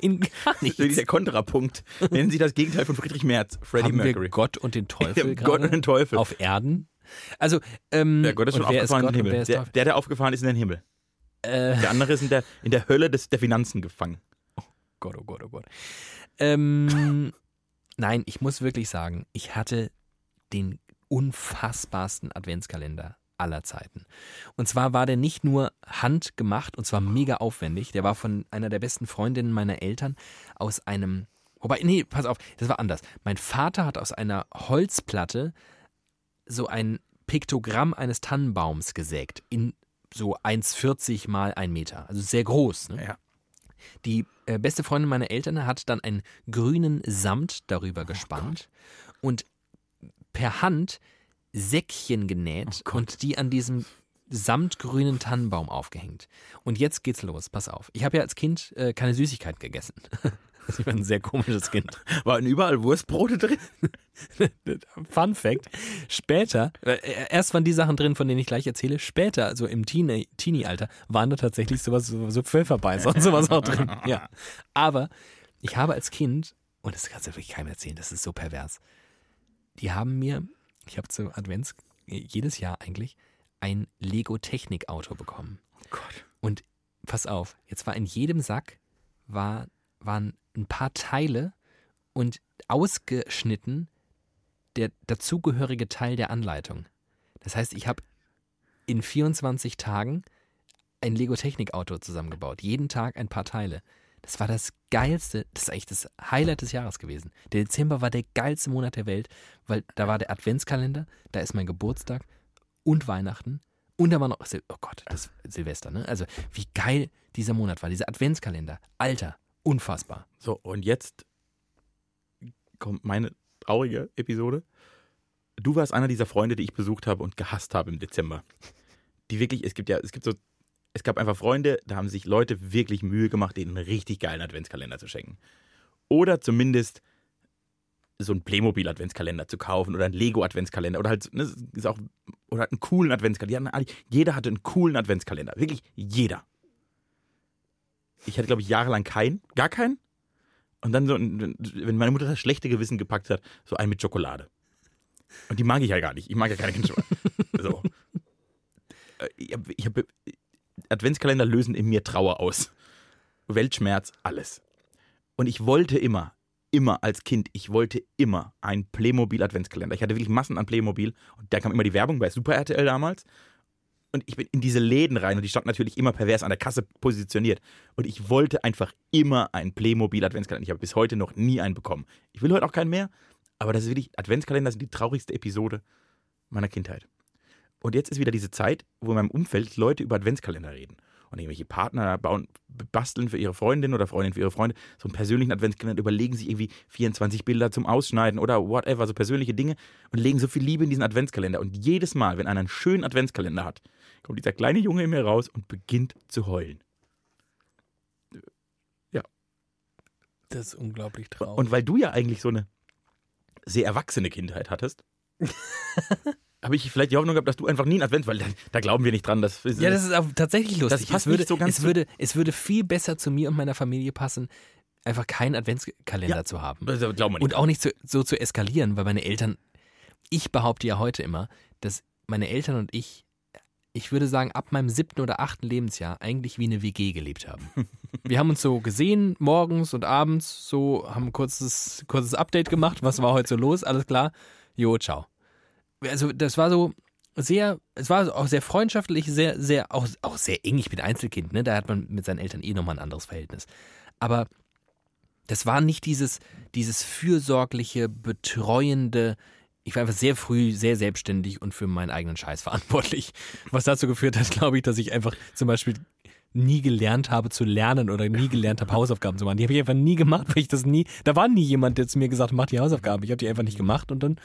In gar So dieser nichts. Kontrapunkt. Nennen Sie das Gegenteil von Friedrich Merz, Freddie Haben Mercury. wir Gott und den Teufel Gott und den Teufel. auf Erden? Also, ähm, Der Gott ist schon ist aufgefahren Gott in den Himmel. ist Der, der, der aufgefahren ist in den Himmel. Äh, Der andere ist in der, in der Hölle des, der Finanzen gefangen. Gott, oh Gott, oh Gott. Ähm, nein, ich muss wirklich sagen, ich hatte den unfassbarsten Adventskalender aller Zeiten. Und zwar war der nicht nur handgemacht und zwar mega aufwendig. Der war von einer der besten Freundinnen meiner Eltern aus einem. Wobei, nee, pass auf, das war anders. Mein Vater hat aus einer Holzplatte so ein Piktogramm eines Tannenbaums gesägt. In so 1,40 mal 1 Meter. Also sehr groß. Ne? Ja. Die äh, beste Freundin meiner Eltern hat dann einen grünen Samt darüber gespannt und per Hand Säckchen genäht Oh Gott. und die an diesem samtgrünen Tannenbaum aufgehängt. Und jetzt geht's los, pass auf. Ich habe ja als Kind äh, keine Süßigkeiten gegessen. ich war ein sehr komisches Kind. Waren überall Wurstbrote drin? Fun Fact: Später, äh, erst waren die Sachen drin, von denen ich gleich erzähle. Später, also im Teenie- Teenie-Alter, waren da tatsächlich sowas, so, so Pfefferbeißer und sowas auch drin. Ja. Aber ich habe als Kind, und das kannst du wirklich keinem erzählen, das ist so pervers. Die haben mir, ich habe zu Advents jedes Jahr eigentlich ein Lego-Technik-Auto bekommen. Oh Gott. Und pass auf, jetzt war in jedem Sack war, waren ein paar Teile und ausgeschnitten der dazugehörige Teil der Anleitung. Das heißt, ich habe in 24 Tagen ein Lego-Technik-Auto zusammengebaut. Jeden Tag ein paar Teile. Das war das geilste, das ist eigentlich das Highlight des Jahres gewesen. Der Dezember war der geilste Monat der Welt, weil da war der Adventskalender, da ist mein Geburtstag und Weihnachten und da war noch, Sil oh Gott, das Silvester, ne? Also wie geil dieser Monat war, dieser Adventskalender. Alter, unfassbar. So, und jetzt kommt meine traurige Episode. Du warst einer dieser Freunde, die ich besucht habe und gehasst habe im Dezember. Die wirklich, es gibt ja, es gibt so, es gab einfach Freunde, da haben sich Leute wirklich Mühe gemacht, denen einen richtig geilen Adventskalender zu schenken. Oder zumindest so einen Playmobil-Adventskalender zu kaufen oder einen Lego-Adventskalender oder halt, ne, ist auch, oder einen coolen Adventskalender. Jeder hatte einen coolen Adventskalender. Wirklich jeder. Ich hatte, glaube ich, jahrelang keinen, gar keinen. Und dann so, wenn meine Mutter das schlechte Gewissen gepackt hat, so einen mit Schokolade. Und die mag ich ja gar nicht. Ich mag ja keine Kinderschokolade. so. Äh, Ich hab, ich hab, Adventskalender lösen in mir Trauer aus. Weltschmerz, alles. Und ich wollte immer, immer als Kind, ich wollte immer einen Playmobil-Adventskalender. Ich hatte wirklich Massen an Playmobil und da kam immer die Werbung bei Super RTL damals. Und ich bin in diese Läden rein und die standen natürlich immer pervers an der Kasse positioniert. Und ich wollte einfach immer einen Playmobil-Adventskalender. Ich habe bis heute noch nie einen bekommen. Ich will heute auch keinen mehr, aber das ist wirklich, Adventskalender sind die traurigste Episode meiner Kindheit. Und jetzt ist wieder diese Zeit, wo in meinem Umfeld Leute über Adventskalender reden. Und irgendwelche Partner bauen, basteln für ihre Freundin oder Freundin für ihre Freunde so einen persönlichen Adventskalender, überlegen sich irgendwie 24 Bilder zum Ausschneiden oder whatever, so persönliche Dinge und legen so viel Liebe in diesen Adventskalender. Und jedes Mal, wenn einer einen schönen Adventskalender hat, kommt dieser kleine Junge in mir raus und beginnt zu heulen. Das ist unglaublich traurig. Und weil du ja eigentlich so eine sehr erwachsene Kindheit hattest, habe ich vielleicht die Hoffnung gehabt, dass du einfach nie einen Advent, weil da, da glauben wir nicht dran. Dass, Ja, das ist auch tatsächlich lustig. Das passt es würde, so ganz es, würde, es würde viel besser zu mir und meiner Familie passen, einfach keinen Adventskalender Ja. zu haben. das glauben wir nicht. Und auch nicht zu, so zu eskalieren, weil meine Eltern, ich behaupte ja heute immer, dass meine Eltern und ich, ich würde sagen, ab meinem siebten oder achten Lebensjahr eigentlich wie eine WG gelebt haben. Wir haben uns so gesehen, morgens und abends, so haben ein kurzes, kurzes Update gemacht, was war heute so los, alles klar, jo, ciao. Also das war so sehr, es war auch sehr freundschaftlich, sehr, sehr, auch, auch sehr eng. Ich bin Einzelkind, ne? Da hat man mit seinen Eltern eh nochmal ein anderes Verhältnis. Aber das war nicht dieses, dieses fürsorgliche, betreuende. Ich war einfach sehr früh sehr selbstständig und für meinen eigenen Scheiß verantwortlich. Was dazu geführt hat, glaube ich, dass ich einfach zum Beispiel nie gelernt habe zu lernen oder nie gelernt habe, Hausaufgaben zu machen. Die habe ich einfach nie gemacht, weil ich das nie, da war nie jemand, der zu mir gesagt hat, mach die Hausaufgaben. Ich habe die einfach nicht gemacht und dann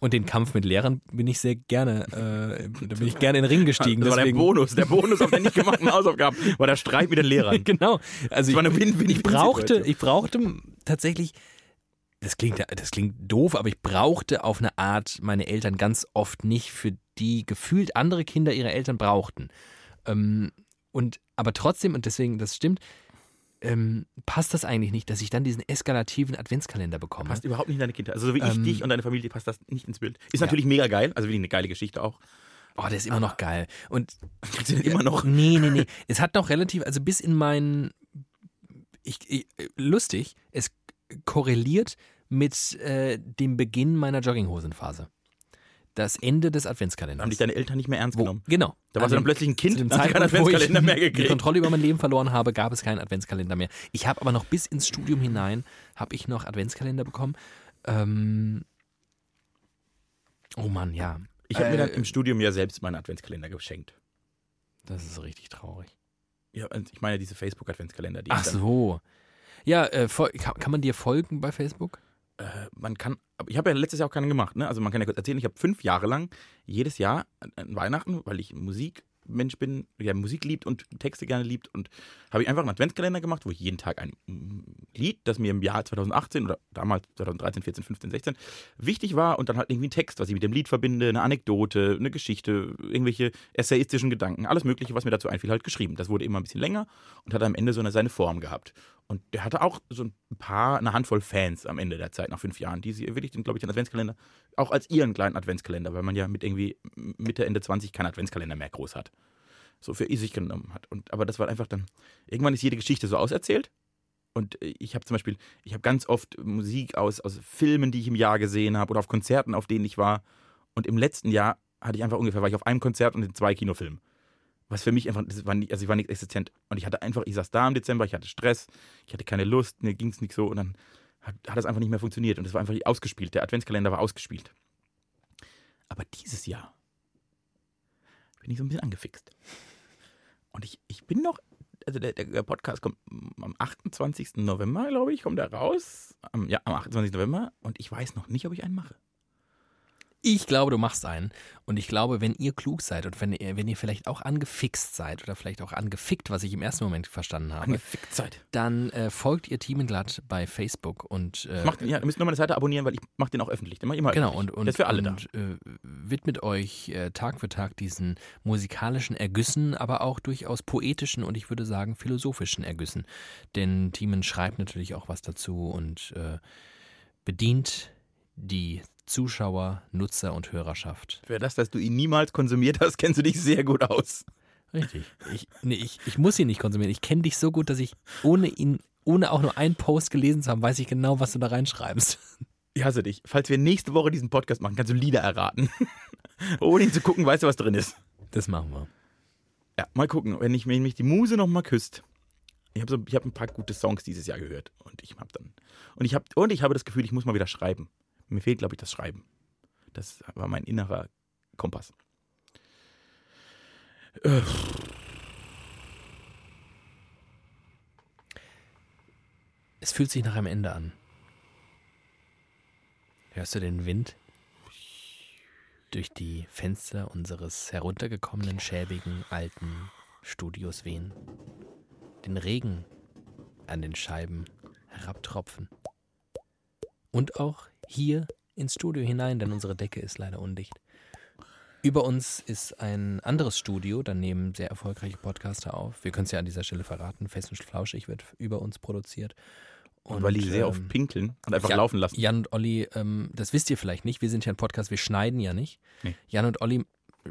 und den Kampf mit Lehrern bin ich sehr gerne, äh, da bin ich gerne in den Ring gestiegen. das war der deswegen- Bonus. Der Bonus auf den nicht gemachten Hausaufgaben war der Streit mit den Lehrern. genau. Also Das war eine Win-Win- ich brauchte, ich brauchte tatsächlich, das klingt, das klingt doof, aber ich brauchte auf eine Art meine Eltern ganz oft nicht, für die gefühlt andere Kinder ihre Eltern brauchten. Ähm, und aber trotzdem, und deswegen, das stimmt, ähm, passt das eigentlich nicht, dass ich dann diesen eskalativen Adventskalender bekomme. Passt überhaupt nicht in deine Kindheit. Also so wie ich Ähm, dich und deine Familie passt das nicht ins Bild. Ist natürlich mega geil, also wirklich eine geile Geschichte auch. Oh, der ist immer noch geil. Und immer noch? Nee, nee, nee. Es hat noch relativ, also bis in meinen, ich, ich, lustig, es korreliert mit äh, dem Beginn meiner Jogginghosenphase. Das Ende des Adventskalenders. Haben dich deine Eltern nicht mehr ernst Wo, genommen? genau. Da warst du dann dem- plötzlich ein Kind und hast keinen wo Adventskalender mehr die gekriegt. Kontrolle über mein Leben verloren habe, gab es keinen Adventskalender mehr. Ich habe aber noch bis ins Studium hinein, habe ich noch Adventskalender bekommen. Ähm, oh Mann, ja. Ich habe mir dann Äh, im Studium ja selbst meinen Adventskalender geschenkt. Das ist richtig traurig. Ja, ich meine diese Facebook-Adventskalender. die Ach dann- so. Ja, äh, kann man dir folgen bei Facebook? Äh, man kann, ich habe ja letztes Jahr auch keinen gemacht, ne? Also man kann ja kurz erzählen, ich habe fünf Jahre lang jedes Jahr an- Weihnachten, weil ich Musikmensch bin, der Musik liebt und Texte gerne liebt und habe ich einfach einen Adventskalender gemacht, wo ich jeden Tag ein mm, Lied, das mir im Jahr 2018 oder damals 2013, 14, 15, 16 wichtig war und dann halt irgendwie ein Text, was ich mit dem Lied verbinde, eine Anekdote, eine Geschichte, irgendwelche essayistischen Gedanken, alles mögliche, was mir dazu einfiel, halt geschrieben. Das wurde immer ein bisschen länger und hat am Ende so eine, seine Form gehabt. Und der hatte auch so ein paar, eine Handvoll Fans am Ende der Zeit, nach fünf Jahren, die sie wirklich, glaube ich, den Adventskalender auch als ihren kleinen Adventskalender, weil man ja mit irgendwie Mitte, Ende 20 keinen Adventskalender mehr groß hat. So für sich genommen hat. Und, aber das war einfach dann, irgendwann ist jede Geschichte so auserzählt. Und äh, ich habe zum Beispiel, ich habe ganz oft Musik aus, aus Filmen, die ich im Jahr gesehen habe oder auf Konzerten, auf denen ich war. Und im letzten Jahr hatte ich einfach ungefähr, war ich auf einem Konzert und in zwei Kinofilmen. Was für mich einfach, das war nicht, also ich war nicht existent. Und ich hatte einfach, ich saß da im Dezember, ich hatte Stress, ich hatte keine Lust, mir ging es nicht so und dann hat, hat das einfach nicht mehr funktioniert. Und es war einfach ausgespielt. Der Adventskalender war ausgespielt. Aber dieses Jahr bin ich so ein bisschen angefixt. Und ich, ich bin noch, also der, der Podcast kommt am 28. November, glaube ich, kommt er raus. Am, ja, am 28. November. Und ich weiß noch nicht, ob ich einen mache. Ich glaube, du machst einen. Und ich glaube, wenn ihr klug seid und wenn ihr, wenn ihr vielleicht auch angefixt seid oder vielleicht auch angefickt, was ich im ersten Moment verstanden habe, Angefickt Zeit. dann äh, folgt ihr Themenglatt bei Facebook und äh, Macht, ja, ihr müsst nur meine Seite abonnieren, weil ich mache den auch öffentlich. Den mache ich immer Genau, öffentlich. und, und, das ist für alle da. und äh, widmet euch äh, Tag für Tag diesen musikalischen Ergüssen, aber auch durchaus poetischen und ich würde sagen philosophischen Ergüssen. Denn Thiemen schreibt natürlich auch was dazu und äh, bedient die Zuschauer, Nutzer und Hörerschaft. Für das, dass du ihn niemals konsumiert hast, kennst du dich sehr gut aus. Richtig. Ich, nee, ich, ich muss ihn nicht konsumieren. Ich kenne dich so gut, dass ich ohne ihn, ohne auch nur einen Post gelesen zu haben, weiß ich genau, was du da reinschreibst. Ich hasse dich. Falls wir nächste Woche diesen Podcast machen, kannst du Lieder erraten. Ohne ihn zu gucken, weißt du, was drin ist. Das machen wir. Ja, mal gucken, wenn, ich, wenn mich die Muse noch mal küsst. Ich habe so, ich hab ein paar gute Songs dieses Jahr gehört und ich habe dann und ich habe und ich habe das Gefühl, ich muss mal wieder schreiben. Mir fehlt, glaube ich, das Schreiben. Das war mein innerer Kompass. Es fühlt sich nach einem Ende an. Hörst du den Wind durch die Fenster unseres heruntergekommenen, schäbigen, alten Studios wehen? Den Regen an den Scheiben herabtropfen? Und auch hier ins Studio hinein, denn unsere Decke ist leider undicht. Über uns ist ein anderes Studio, da nehmen sehr erfolgreiche Podcaster auf. Wir können es ja an dieser Stelle verraten. Fest und Flauschig wird über uns produziert. und weil die sehr ähm, oft pinkeln und einfach ja, laufen lassen. Jan und Olli, ähm, das wisst ihr vielleicht nicht, wir sind ja ein Podcast, wir schneiden ja nicht. Nee. Jan und Olli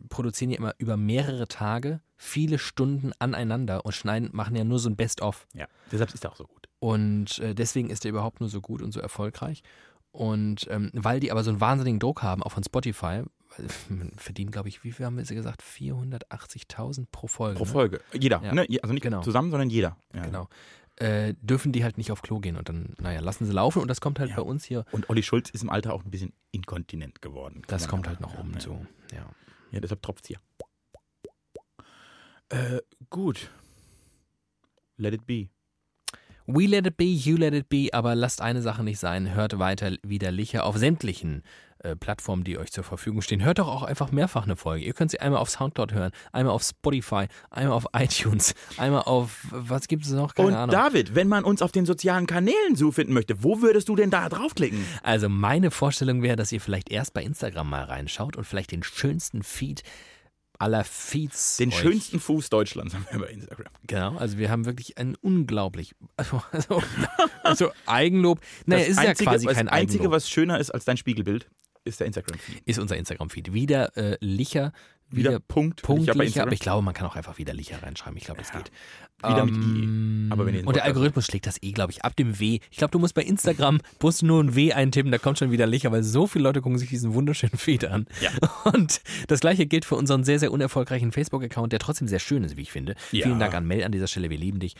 produzieren ja immer über mehrere Tage viele Stunden aneinander und schneiden, machen ja nur so ein Best-of. Ja, deshalb ist er auch so gut. Und äh, deswegen ist er überhaupt nur so gut und so erfolgreich. Und ähm, weil die aber so einen wahnsinnigen Druck haben, auch von Spotify, weil man verdient, glaube ich, wie viel haben wir sie gesagt? 480.000 pro Folge. Pro ne? Folge. Jeder. Ja. Ne? Also nicht Genau. zusammen, sondern jeder. Ja. Genau. Äh, dürfen die halt nicht auf Klo gehen und dann, naja, lassen sie laufen und das kommt halt Ja. bei uns hier, Und Olli Schulz ist im Alter auch ein bisschen inkontinent geworden. das kommt halt noch oben ja, so. Ja. Ja, deshalb tropft's hier. Äh, gut. Let it be. We let it be, you let it be, aber lasst eine Sache nicht sein, hört weiter widerlicher auf sämtlichen äh, Plattformen, die euch zur Verfügung stehen. Hört doch auch einfach mehrfach eine Folge. Ihr könnt sie einmal auf Soundcloud hören, einmal auf Spotify, einmal auf iTunes, einmal auf, was gibt es noch? Keine Und Ahnung. David, wenn man uns auf den sozialen Kanälen so finden möchte, wo würdest du denn da draufklicken? Also meine Vorstellung wäre, dass ihr vielleicht erst bei Instagram mal reinschaut und vielleicht den schönsten Feed aller Feeds. Den euch schönsten Fuß Deutschlands haben wir bei Instagram. Genau, also wir haben wirklich ein unglaublich, also, also, also Eigenlob. Naja, das ist Einzige, ja quasi das kein Einzige, Eigenlob. was schöner ist als dein Spiegelbild, ist der Instagram-Feed. ist unser Instagram-Feed. Wieder äh, licher, Wieder, wieder Punkt. Ich hab bei punktlicher, aber ich glaube, man kann auch einfach widerlicher reinschreiben. Ich glaube, das Ja. geht. wieder mit Ähm, I. Aber wenn ihr und der Podcast- Algorithmus schlägt das eh, glaube ich, ab dem W. Ich glaube, du musst bei Instagram musst nur ein W eintippen, da kommt schon widerlicher, weil so viele Leute gucken sich diesen wunderschönen Feed an. Ja. Und das gleiche gilt für unseren sehr, sehr unerfolgreichen Facebook-Account, der trotzdem sehr schön ist, wie ich finde. Ja. Vielen Dank an Mel an dieser Stelle, wir lieben dich.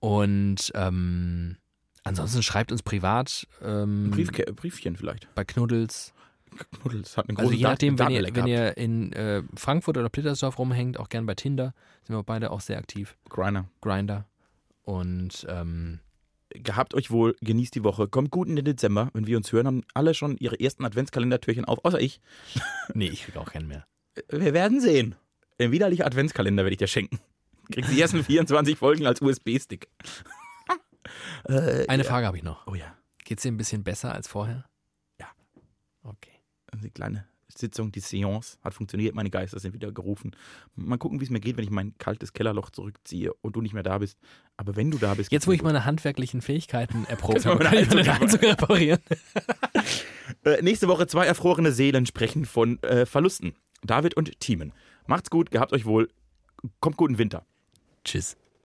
Und ähm, ansonsten schreibt uns privat ähm, Briefchen vielleicht. bei Knuddels. Knuddels hat eine große Also je nachdem, wenn ihr, wenn ihr in äh, Frankfurt oder Plittersdorf rumhängt, auch gern bei Tinder, sind wir beide auch sehr aktiv. Griner. Grinder. Und ähm, Gehabt euch wohl, genießt die Woche. Kommt gut in den Dezember. Wenn wir uns hören, haben alle schon ihre ersten Adventskalendertürchen auf, außer ich. nee, ich krieg auch keinen mehr. Wir werden sehen. Ein widerlicher Adventskalender werde ich dir schenken. Kriegst die ersten 24 Folgen als USB-Stick. äh, Eine ja. Frage habe ich noch. Oh ja. Geht's dir ein bisschen besser als vorher? Die kleine Sitzung, die Seance hat funktioniert. Meine Geister sind wieder gerufen. Mal gucken, wie es mir geht, wenn ich mein kaltes Kellerloch zurückziehe und du nicht mehr da bist. Aber wenn du da bist. Jetzt, wo ich meine handwerklichen Fähigkeiten erprobt habe, kann ich Einzug Einzug reparieren. äh, nächste Woche zwei erfrorene Seelen sprechen von äh, Verlusten. David und Thiemen. Macht's gut, gehabt euch wohl. Kommt guten Winter. Tschüss.